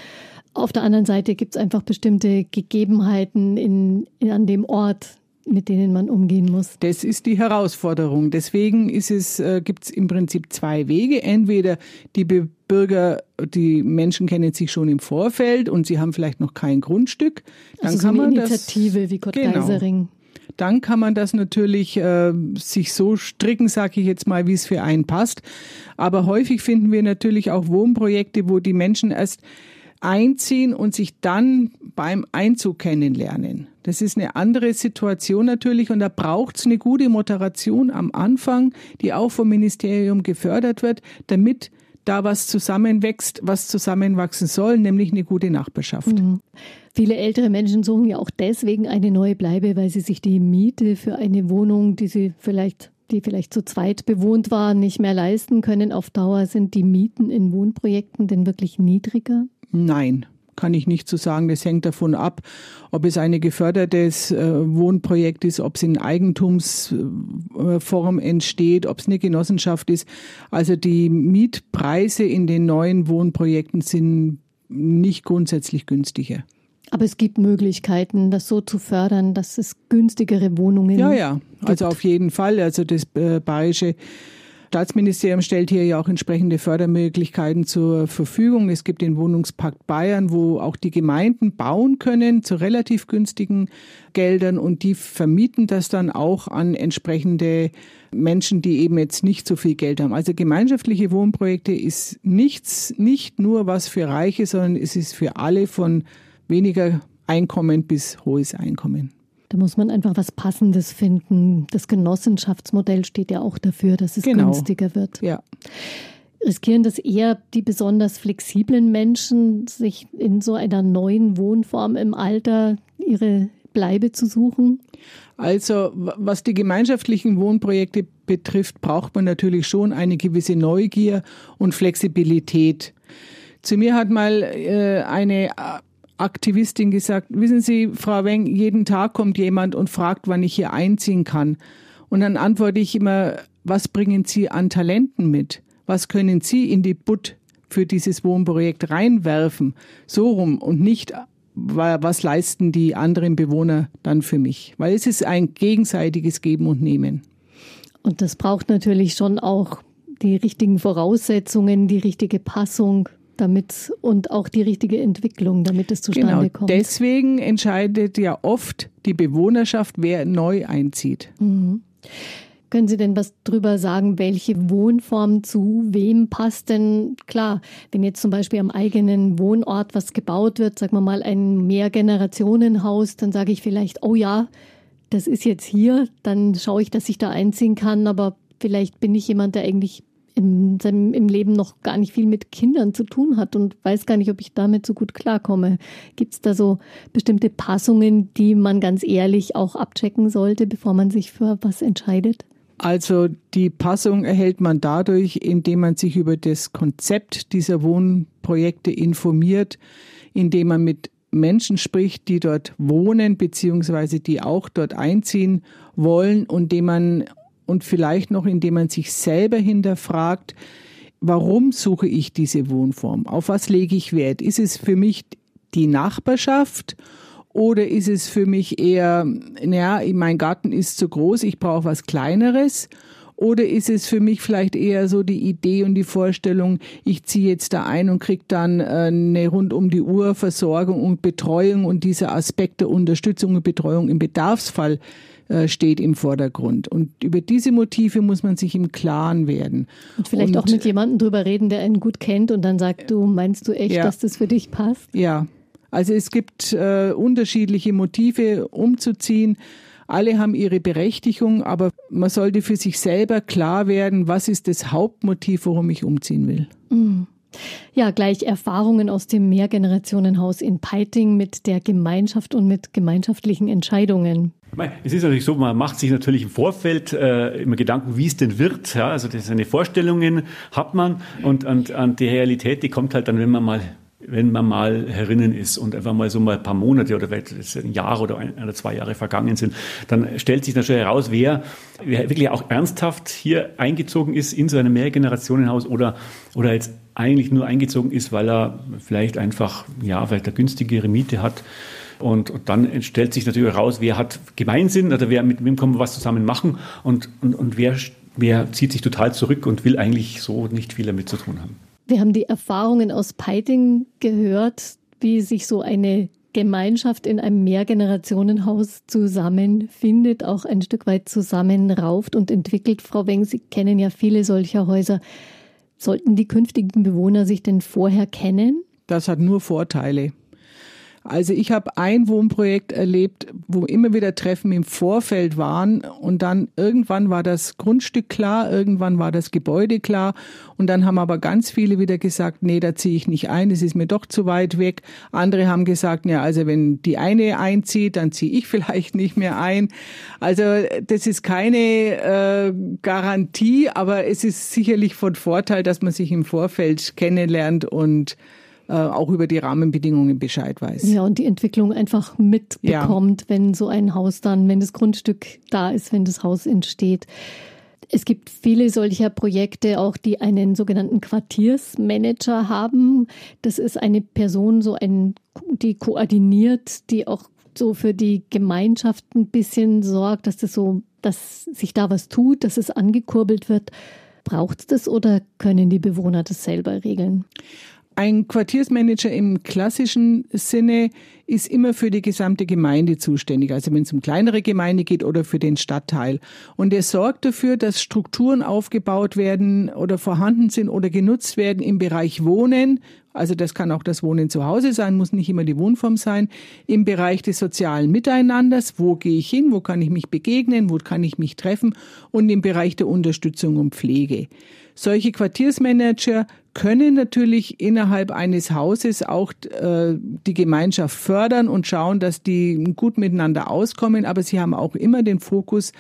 auf der anderen Seite gibt es einfach bestimmte Gegebenheiten in, in, an dem Ort, mit denen man umgehen muss. Das ist die Herausforderung. Deswegen ist es, äh, gibt es im Prinzip zwei Wege. Entweder die Be Bürger, die Menschen kennen sich schon im Vorfeld und sie haben vielleicht noch kein Grundstück. Dann also kann so eine man Initiative das, wie Gott genau, Geisering. Dann kann man das natürlich äh, sich so stricken, sage ich jetzt mal, wie es für einen passt. Aber häufig finden wir natürlich auch Wohnprojekte, wo die Menschen erst einziehen und sich dann beim Einzug kennenlernen. Das ist eine andere Situation natürlich und da braucht es eine gute Moderation am Anfang, die auch vom Ministerium gefördert wird, damit da was zusammenwächst, was zusammenwachsen soll, nämlich eine gute Nachbarschaft. Mhm. Viele ältere Menschen suchen ja auch deswegen eine neue Bleibe, weil sie sich die Miete für eine Wohnung, die sie vielleicht die vielleicht zu zweit bewohnt war, nicht mehr leisten können. Auf Dauer sind die Mieten in Wohnprojekten denn wirklich niedriger? Nein, kann ich nicht so sagen. Das hängt davon ab, ob es ein gefördertes äh, Wohnprojekt ist, ob es in Eigentumsform entsteht, ob es eine Genossenschaft ist. Also die Mietpreise in den neuen Wohnprojekten sind nicht grundsätzlich günstiger. Aber es gibt Möglichkeiten, das so zu fördern, dass es günstigere Wohnungen Ja, ja, also gibt. auf jeden Fall. Also das äh, Bayerische Staatsministerium stellt hier ja auch entsprechende Fördermöglichkeiten zur Verfügung. Es gibt den Wohnungspakt Bayern, wo auch die Gemeinden bauen können zu relativ günstigen Geldern und die vermieten das dann auch an entsprechende Menschen, die eben jetzt nicht so viel Geld haben. Also gemeinschaftliche Wohnprojekte ist nichts, nicht nur was für Reiche, sondern es ist für alle von weniger Einkommen bis hohes Einkommen. Da muss man einfach was Passendes finden. Das Genossenschaftsmodell steht ja auch dafür, dass es genau. günstiger wird. Ja. Riskieren das eher die besonders flexiblen Menschen, sich in so einer neuen Wohnform im Alter ihre Bleibe zu suchen? Also, was die gemeinschaftlichen Wohnprojekte betrifft, braucht man natürlich schon eine gewisse Neugier und Flexibilität. Zu mir hat mal äh, eine Aktivistin gesagt, wissen Sie, Frau Weng, jeden Tag kommt jemand und fragt, wann ich hier einziehen kann. Und dann antworte ich immer, was bringen Sie an Talenten mit? Was können Sie in die Butt für dieses Wohnprojekt reinwerfen? So rum und nicht, was leisten die anderen Bewohner dann für mich? Weil es ist ein gegenseitiges Geben und Nehmen. Und das braucht natürlich schon auch die richtigen Voraussetzungen, die richtige Passung damit und auch die richtige Entwicklung, damit es zustande genau, kommt. Deswegen entscheidet ja oft die Bewohnerschaft, wer neu einzieht. Mhm. Können Sie denn was drüber sagen, welche Wohnform zu wem passt? Denn klar, wenn jetzt zum Beispiel am eigenen Wohnort was gebaut wird, sagen wir mal ein Mehrgenerationenhaus, dann sage ich vielleicht, oh ja, das ist jetzt hier, dann schaue ich, dass ich da einziehen kann, aber vielleicht bin ich jemand, der eigentlich in seinem, im Leben noch gar nicht viel mit Kindern zu tun hat und weiß gar nicht, ob ich damit so gut klarkomme. Gibt es da so bestimmte Passungen, die man ganz ehrlich auch abchecken sollte, bevor man sich für was entscheidet? Also die Passung erhält man dadurch, indem man sich über das Konzept dieser Wohnprojekte informiert, indem man mit Menschen spricht, die dort wohnen, beziehungsweise die auch dort einziehen wollen und indem man und vielleicht noch, indem man sich selber hinterfragt, warum suche ich diese Wohnform? Auf was lege ich Wert? Ist es für mich die Nachbarschaft oder ist es für mich eher, naja, mein Garten ist zu groß, ich brauche was Kleineres? Oder ist es für mich vielleicht eher so die Idee und die Vorstellung, ich ziehe jetzt da ein und kriege dann äh, eine rund um die Uhr Versorgung und Betreuung und diese Aspekte Unterstützung und Betreuung im Bedarfsfall äh, steht im Vordergrund. Und über diese Motive muss man sich im Klaren werden. Und vielleicht und, auch mit jemandem drüber reden, der einen gut kennt und dann sagt, du meinst du echt, ja. dass das für dich passt? Ja. Also es gibt äh, unterschiedliche Motive umzuziehen. Alle haben ihre Berechtigung, aber man sollte für sich selber klar werden, was ist das Hauptmotiv, warum ich umziehen will. Mhm. Ja, gleich Erfahrungen aus dem Mehrgenerationenhaus in Peiting mit der Gemeinschaft und mit gemeinschaftlichen Entscheidungen. Es ist natürlich so, man macht sich natürlich im Vorfeld äh, immer Gedanken, wie es denn wird. Ja, also das seine Vorstellungen hat man und, und, und die Realität, die kommt halt dann, wenn man mal wenn man mal herinnen ist und einfach mal so mal ein paar Monate oder vielleicht ein Jahr oder ein oder zwei Jahre vergangen sind, dann stellt sich natürlich heraus, wer, wer wirklich auch ernsthaft hier eingezogen ist in so einem Mehrgenerationenhaus oder, oder jetzt eigentlich nur eingezogen ist, weil er vielleicht einfach, ja, vielleicht eine günstigere Miete hat. Und, und dann stellt sich natürlich heraus, wer hat Gemeinsinn oder wer mit wem kann man was zusammen machen und, und, und wer, wer zieht sich total zurück und will eigentlich so nicht viel damit zu tun haben. Wir haben die Erfahrungen aus Peiting gehört, wie sich so eine Gemeinschaft in einem Mehrgenerationenhaus zusammenfindet, auch ein Stück weit zusammenrauft und entwickelt. Frau Weng, Sie kennen ja viele solcher Häuser. Sollten die künftigen Bewohner sich denn vorher kennen? Das hat nur Vorteile. Also ich habe ein Wohnprojekt erlebt, wo immer wieder Treffen im Vorfeld waren und dann irgendwann war das Grundstück klar, irgendwann war das Gebäude klar und dann haben aber ganz viele wieder gesagt, nee, da ziehe ich nicht ein, es ist mir doch zu weit weg. Andere haben gesagt, ja, also wenn die eine einzieht, dann ziehe ich vielleicht nicht mehr ein. Also das ist keine äh, Garantie, aber es ist sicherlich von Vorteil, dass man sich im Vorfeld kennenlernt und auch über die Rahmenbedingungen Bescheid weiß. Ja, und die Entwicklung einfach mitbekommt, ja. wenn so ein Haus dann, wenn das Grundstück da ist, wenn das Haus entsteht. Es gibt viele solcher Projekte auch, die einen sogenannten Quartiersmanager haben. Das ist eine Person, so ein, die koordiniert, die auch so für die Gemeinschaft ein bisschen sorgt, dass das so, dass sich da was tut, dass es angekurbelt wird. Braucht es das oder können die Bewohner das selber regeln? Ein Quartiersmanager im klassischen Sinne ist immer für die gesamte Gemeinde zuständig, also wenn es um kleinere Gemeinde geht oder für den Stadtteil. Und er sorgt dafür, dass Strukturen aufgebaut werden oder vorhanden sind oder genutzt werden im Bereich Wohnen. Also das kann auch das Wohnen zu Hause sein, muss nicht immer die Wohnform sein. Im Bereich des sozialen Miteinanders, wo gehe ich hin, wo kann ich mich begegnen, wo kann ich mich treffen und im Bereich der Unterstützung und Pflege. Solche Quartiersmanager können natürlich innerhalb eines Hauses auch äh, die Gemeinschaft fördern und schauen, dass die gut miteinander auskommen, aber sie haben auch immer den Fokus,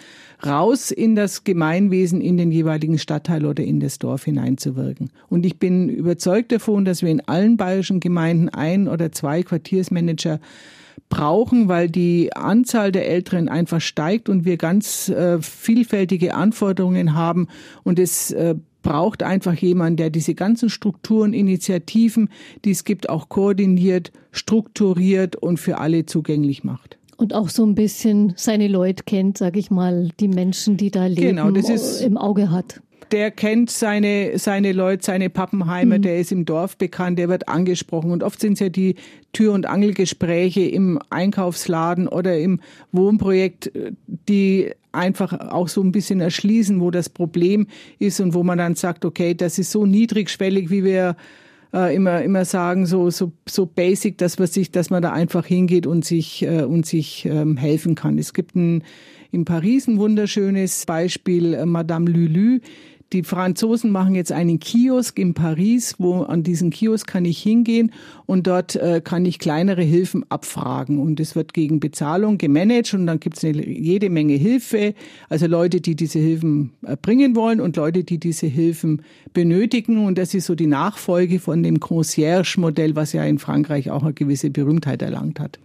raus in das Gemeinwesen, in den jeweiligen Stadtteil oder in das Dorf hineinzuwirken. Und ich bin überzeugt davon, dass wir in allen bayerischen Gemeinden ein oder zwei Quartiersmanager brauchen, weil die Anzahl der Älteren einfach steigt und wir ganz äh, vielfältige Anforderungen haben und es äh, braucht einfach jemand, der diese ganzen Strukturen, Initiativen, die es gibt, auch koordiniert, strukturiert und für alle zugänglich macht. Und auch so ein bisschen seine Leute kennt, sage ich mal, die Menschen, die da leben, genau, das ist, im Auge hat der kennt seine, seine Leute, seine Pappenheimer, mhm. der ist im Dorf bekannt, der wird angesprochen. Und oft sind es ja die Tür- und Angelgespräche im Einkaufsladen oder im Wohnprojekt, die einfach auch so ein bisschen erschließen, wo das Problem ist und wo man dann sagt, okay, das ist so niedrigschwellig, wie wir äh, immer immer sagen, so so so basic, dass man sich, dass man da einfach hingeht und sich äh, und sich ähm, helfen kann. Es gibt ein in Paris ein wunderschönes Beispiel, äh, Madame Lulu, die Franzosen machen jetzt einen Kiosk in Paris, wo an diesen Kiosk kann ich hingehen und dort äh, kann ich kleinere Hilfen abfragen. Und es wird gegen Bezahlung gemanagt und dann gibt es jede Menge Hilfe, also Leute, die diese Hilfen bringen wollen und Leute, die diese Hilfen benötigen. Und das ist so die Nachfolge von dem Concierge-Modell, was ja in Frankreich auch eine gewisse Berühmtheit erlangt hat.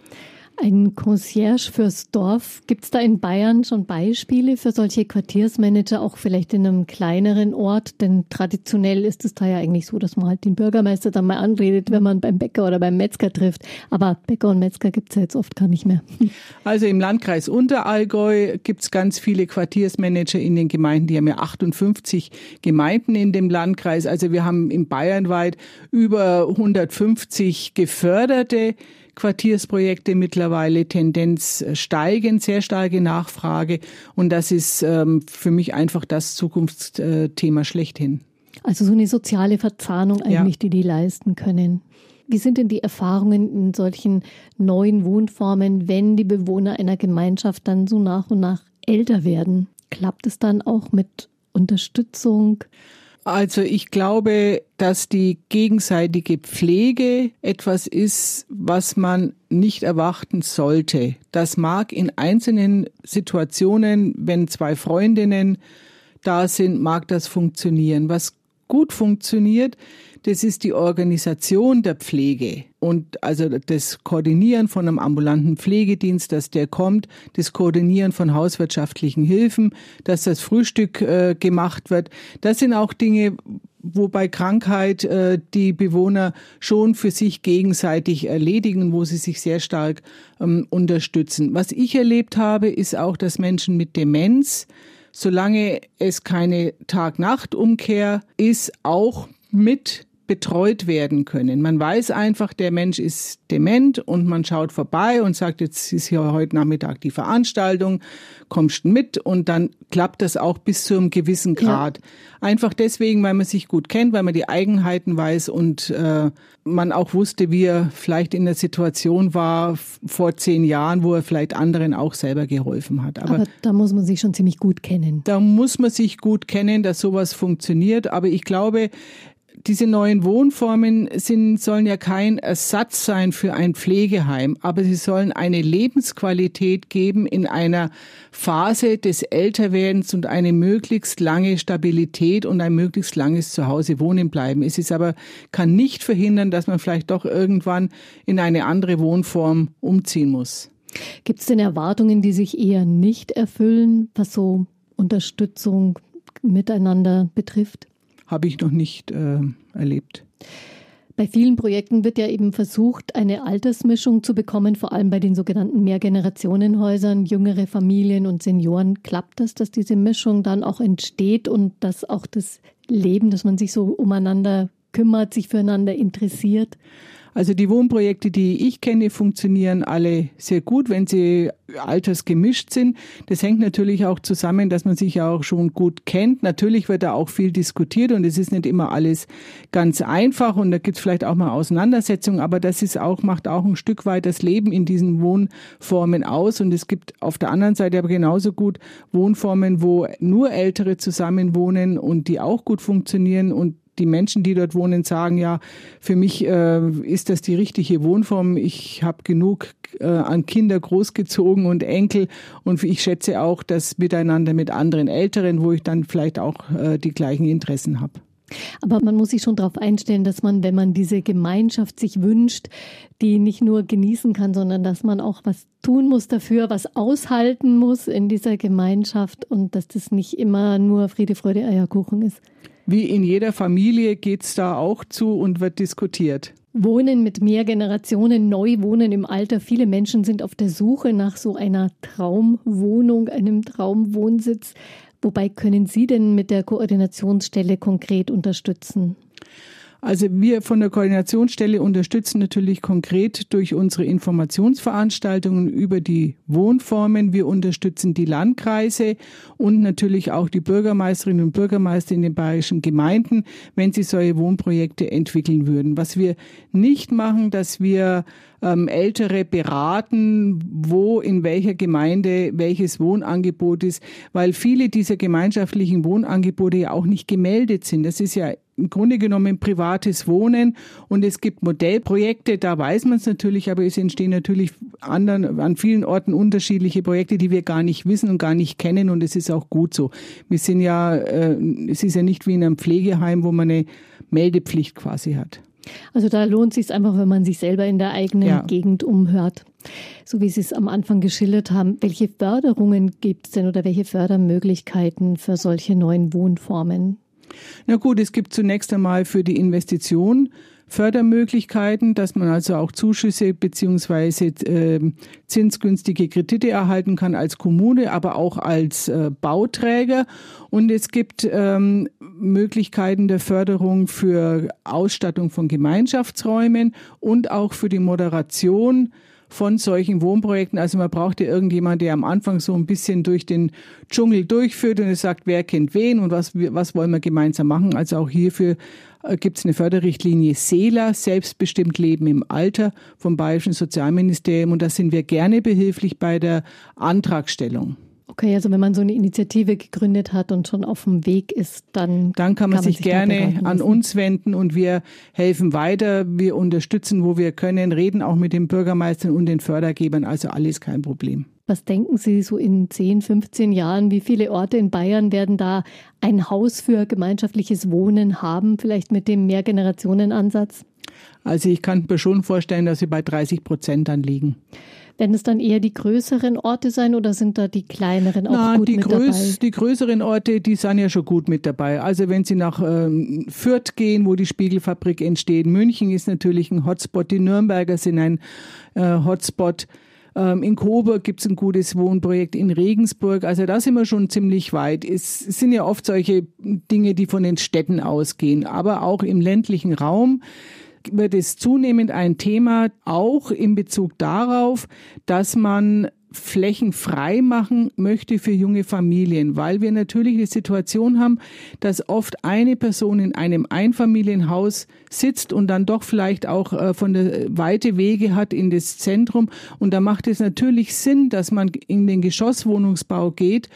Ein Concierge fürs Dorf. Gibt es da in Bayern schon Beispiele für solche Quartiersmanager, auch vielleicht in einem kleineren Ort? Denn traditionell ist es da ja eigentlich so, dass man halt den Bürgermeister dann mal anredet, wenn man beim Bäcker oder beim Metzger trifft. Aber Bäcker und Metzger gibt es ja jetzt oft gar nicht mehr. Also im Landkreis Unterallgäu gibt es ganz viele Quartiersmanager in den Gemeinden. Die haben ja 58 Gemeinden in dem Landkreis. Also wir haben in Bayern weit über 150 geförderte Quartiersprojekte mittlerweile Tendenz äh, steigen, sehr starke Nachfrage. Und das ist ähm, für mich einfach das Zukunftsthema schlechthin. Also so eine soziale Verzahnung eigentlich, ja. die die leisten können. Wie sind denn die Erfahrungen in solchen neuen Wohnformen, wenn die Bewohner einer Gemeinschaft dann so nach und nach älter werden? Klappt es dann auch mit Unterstützung? Also ich glaube, dass die gegenseitige Pflege etwas ist, was man nicht erwarten sollte. Das mag in einzelnen Situationen, wenn zwei Freundinnen da sind, mag das funktionieren. Was gut funktioniert, das ist die Organisation der Pflege und also das Koordinieren von einem ambulanten Pflegedienst, dass der kommt, das Koordinieren von hauswirtschaftlichen Hilfen, dass das Frühstück äh, gemacht wird. Das sind auch Dinge, wo bei Krankheit äh, die Bewohner schon für sich gegenseitig erledigen, wo sie sich sehr stark ähm, unterstützen. Was ich erlebt habe, ist auch, dass Menschen mit Demenz solange es keine Tag-Nacht-Umkehr ist, auch mit betreut werden können. Man weiß einfach, der Mensch ist dement und man schaut vorbei und sagt, jetzt ist hier heute Nachmittag die Veranstaltung, kommst mit und dann klappt das auch bis zu einem gewissen Grad. Ja. Einfach deswegen, weil man sich gut kennt, weil man die Eigenheiten weiß und äh, man auch wusste, wie er vielleicht in der Situation war vor zehn Jahren, wo er vielleicht anderen auch selber geholfen hat. Aber, aber da muss man sich schon ziemlich gut kennen. Da muss man sich gut kennen, dass sowas funktioniert. Aber ich glaube, diese neuen Wohnformen sind, sollen ja kein Ersatz sein für ein Pflegeheim, aber sie sollen eine Lebensqualität geben in einer Phase des Älterwerdens und eine möglichst lange Stabilität und ein möglichst langes Zuhause wohnen bleiben. Es ist aber, kann nicht verhindern, dass man vielleicht doch irgendwann in eine andere Wohnform umziehen muss. Gibt es denn Erwartungen, die sich eher nicht erfüllen, was so Unterstützung miteinander betrifft? Habe ich noch nicht äh, erlebt. Bei vielen Projekten wird ja eben versucht, eine Altersmischung zu bekommen, vor allem bei den sogenannten Mehrgenerationenhäusern, jüngere Familien und Senioren. Klappt das, dass diese Mischung dann auch entsteht und dass auch das Leben, dass man sich so umeinander kümmert, sich füreinander interessiert? Also die Wohnprojekte, die ich kenne, funktionieren alle sehr gut, wenn sie altersgemischt sind. Das hängt natürlich auch zusammen, dass man sich ja auch schon gut kennt. Natürlich wird da auch viel diskutiert und es ist nicht immer alles ganz einfach und da gibt es vielleicht auch mal Auseinandersetzungen, aber das ist auch, macht auch ein Stück weit das Leben in diesen Wohnformen aus und es gibt auf der anderen Seite aber genauso gut Wohnformen, wo nur Ältere zusammenwohnen und die auch gut funktionieren und die Menschen, die dort wohnen, sagen, ja, für mich äh, ist das die richtige Wohnform. Ich habe genug äh, an Kinder großgezogen und Enkel und ich schätze auch das Miteinander mit anderen Älteren, wo ich dann vielleicht auch äh, die gleichen Interessen habe. Aber man muss sich schon darauf einstellen, dass man, wenn man diese Gemeinschaft sich wünscht, die nicht nur genießen kann, sondern dass man auch was tun muss dafür, was aushalten muss in dieser Gemeinschaft und dass das nicht immer nur Friede, Freude, Eierkuchen ist. Wie in jeder Familie geht es da auch zu und wird diskutiert. Wohnen mit mehr Generationen, neu wohnen im Alter. Viele Menschen sind auf der Suche nach so einer Traumwohnung, einem Traumwohnsitz. Wobei können Sie denn mit der Koordinationsstelle konkret unterstützen? Also wir von der Koordinationsstelle unterstützen natürlich konkret durch unsere Informationsveranstaltungen über die Wohnformen. Wir unterstützen die Landkreise und natürlich auch die Bürgermeisterinnen und Bürgermeister in den bayerischen Gemeinden, wenn sie solche Wohnprojekte entwickeln würden. Was wir nicht machen, dass wir ähm, Ältere beraten, wo in welcher Gemeinde welches Wohnangebot ist, weil viele dieser gemeinschaftlichen Wohnangebote ja auch nicht gemeldet sind. Das ist ja im Grunde genommen privates Wohnen und es gibt Modellprojekte, da weiß man es natürlich, aber es entstehen natürlich anderen, an vielen Orten unterschiedliche Projekte, die wir gar nicht wissen und gar nicht kennen und es ist auch gut so. Wir sind ja, äh, es ist ja nicht wie in einem Pflegeheim, wo man eine Meldepflicht quasi hat. Also da lohnt es sich einfach, wenn man sich selber in der eigenen ja. Gegend umhört. So wie Sie es am Anfang geschildert haben, welche Förderungen gibt es denn oder welche Fördermöglichkeiten für solche neuen Wohnformen? Na gut, es gibt zunächst einmal für die Investition Fördermöglichkeiten, dass man also auch Zuschüsse beziehungsweise äh, zinsgünstige Kredite erhalten kann als Kommune, aber auch als äh, Bauträger. Und es gibt ähm, Möglichkeiten der Förderung für Ausstattung von Gemeinschaftsräumen und auch für die Moderation von solchen Wohnprojekten. Also man braucht ja irgendjemand, der am Anfang so ein bisschen durch den Dschungel durchführt und sagt, wer kennt wen und was, was wollen wir gemeinsam machen. Also auch hierfür äh, gibt es eine Förderrichtlinie SELA, Selbstbestimmt Leben im Alter vom Bayerischen Sozialministerium und da sind wir gerne behilflich bei der Antragstellung. Okay, also wenn man so eine Initiative gegründet hat und schon auf dem Weg ist, dann. Dann kann man, kann man sich, sich gerne an uns wenden und wir helfen weiter. Wir unterstützen, wo wir können, reden auch mit den Bürgermeistern und den Fördergebern. Also alles kein Problem. Was denken Sie so in 10, 15 Jahren? Wie viele Orte in Bayern werden da ein Haus für gemeinschaftliches Wohnen haben, vielleicht mit dem Mehrgenerationenansatz? Also ich kann mir schon vorstellen, dass sie bei 30 Prozent dann liegen. Werden es dann eher die größeren Orte sein oder sind da die kleineren auch Na, gut die mit größ, dabei? Die größeren Orte, die sind ja schon gut mit dabei. Also wenn Sie nach ähm, Fürth gehen, wo die Spiegelfabrik entsteht, München ist natürlich ein Hotspot, die Nürnberger sind ein äh, Hotspot. Ähm, in Coburg gibt es ein gutes Wohnprojekt, in Regensburg. Also da sind wir schon ziemlich weit. Es sind ja oft solche Dinge, die von den Städten ausgehen, aber auch im ländlichen Raum wird es zunehmend ein Thema, auch in Bezug darauf, dass man Flächen frei machen möchte für junge Familien, weil wir natürlich die Situation haben, dass oft eine Person in einem Einfamilienhaus sitzt und dann doch vielleicht auch äh, von der weite Wege hat in das Zentrum und da macht es natürlich Sinn, dass man in den Geschosswohnungsbau geht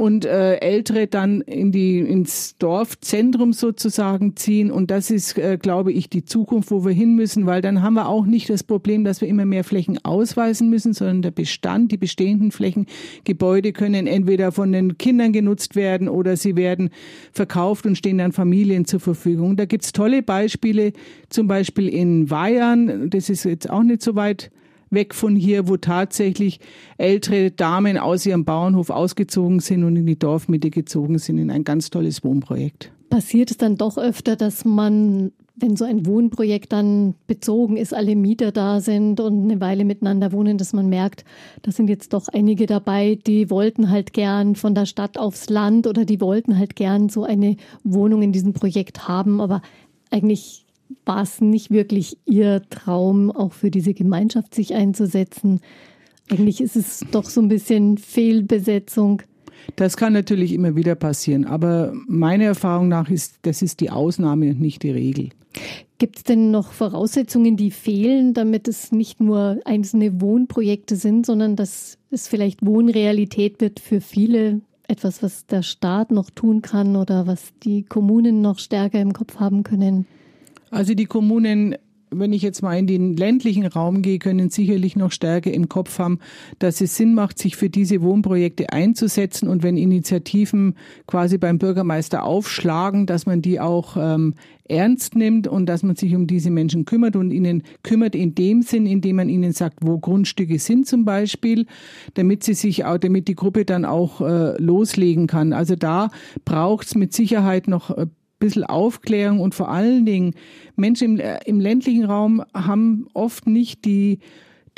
und äh, Ältere dann in die, ins Dorfzentrum sozusagen ziehen. Und das ist, äh, glaube ich, die Zukunft, wo wir hin müssen, weil dann haben wir auch nicht das Problem, dass wir immer mehr Flächen ausweisen müssen, sondern der Bestand, die bestehenden Flächen, Gebäude können entweder von den Kindern genutzt werden oder sie werden verkauft und stehen dann Familien zur Verfügung. Da gibt's tolle Beispiele, zum Beispiel in Bayern, das ist jetzt auch nicht so weit weg von hier, wo tatsächlich ältere Damen aus ihrem Bauernhof ausgezogen sind und in die Dorfmitte gezogen sind in ein ganz tolles Wohnprojekt. Passiert es dann doch öfter, dass man wenn so ein Wohnprojekt dann bezogen ist, alle Mieter da sind und eine Weile miteinander wohnen, dass man merkt, da sind jetzt doch einige dabei, die wollten halt gern von der Stadt aufs Land oder die wollten halt gern so eine Wohnung in diesem Projekt haben, aber eigentlich war es nicht wirklich ihr Traum, auch für diese Gemeinschaft sich einzusetzen. Eigentlich ist es doch so ein bisschen Fehlbesetzung. Das kann natürlich immer wieder passieren, aber meiner Erfahrung nach ist, das ist die Ausnahme und nicht die Regel. Gibt es denn noch Voraussetzungen, die fehlen, damit es nicht nur einzelne Wohnprojekte sind, sondern dass es vielleicht Wohnrealität wird für viele? Etwas, was der Staat noch tun kann oder was die Kommunen noch stärker im Kopf haben können? Also die Kommunen wenn ich jetzt mal in den ländlichen Raum gehe, können sicherlich noch stärker im Kopf haben, dass es Sinn macht, sich für diese Wohnprojekte einzusetzen und wenn Initiativen quasi beim Bürgermeister aufschlagen, dass man die auch ähm, ernst nimmt und dass man sich um diese Menschen kümmert und ihnen kümmert in dem Sinn, indem man ihnen sagt, wo Grundstücke sind zum Beispiel, damit sie sich auch, damit die Gruppe dann auch äh, loslegen kann. Also da braucht es mit Sicherheit noch äh, bisschen Aufklärung und vor allen Dingen Menschen im, äh, im ländlichen Raum haben oft nicht die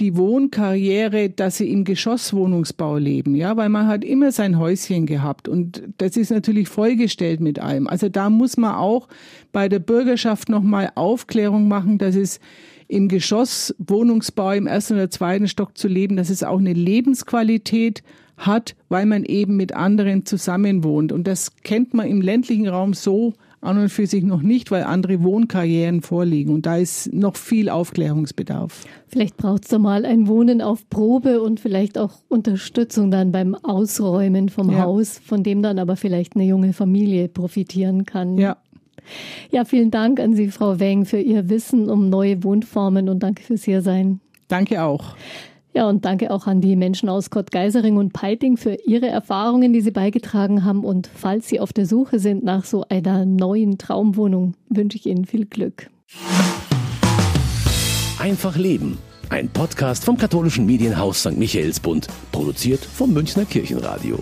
die Wohnkarriere, dass sie im Geschosswohnungsbau leben, ja, weil man hat immer sein Häuschen gehabt und das ist natürlich vollgestellt mit allem. Also da muss man auch bei der Bürgerschaft nochmal Aufklärung machen, dass es im Geschosswohnungsbau im ersten oder zweiten Stock zu leben, dass es auch eine Lebensqualität hat, weil man eben mit anderen zusammenwohnt. Und das kennt man im ländlichen Raum so an und für sich noch nicht, weil andere Wohnkarrieren vorliegen und da ist noch viel Aufklärungsbedarf. Vielleicht braucht es da mal ein Wohnen auf Probe und vielleicht auch Unterstützung dann beim Ausräumen vom ja. Haus, von dem dann aber vielleicht eine junge Familie profitieren kann. Ja. Ja, vielen Dank an Sie, Frau Weng, für Ihr Wissen um neue Wohnformen und danke fürs Hiersein. Danke auch. Ja, und danke auch an die Menschen aus Kottgeisering und Peiting für ihre Erfahrungen, die sie beigetragen haben. Und falls Sie auf der Suche sind nach so einer neuen Traumwohnung, wünsche ich Ihnen viel Glück. Einfach Leben. Ein Podcast vom katholischen Medienhaus St. Michaelsbund, produziert vom Münchner Kirchenradio.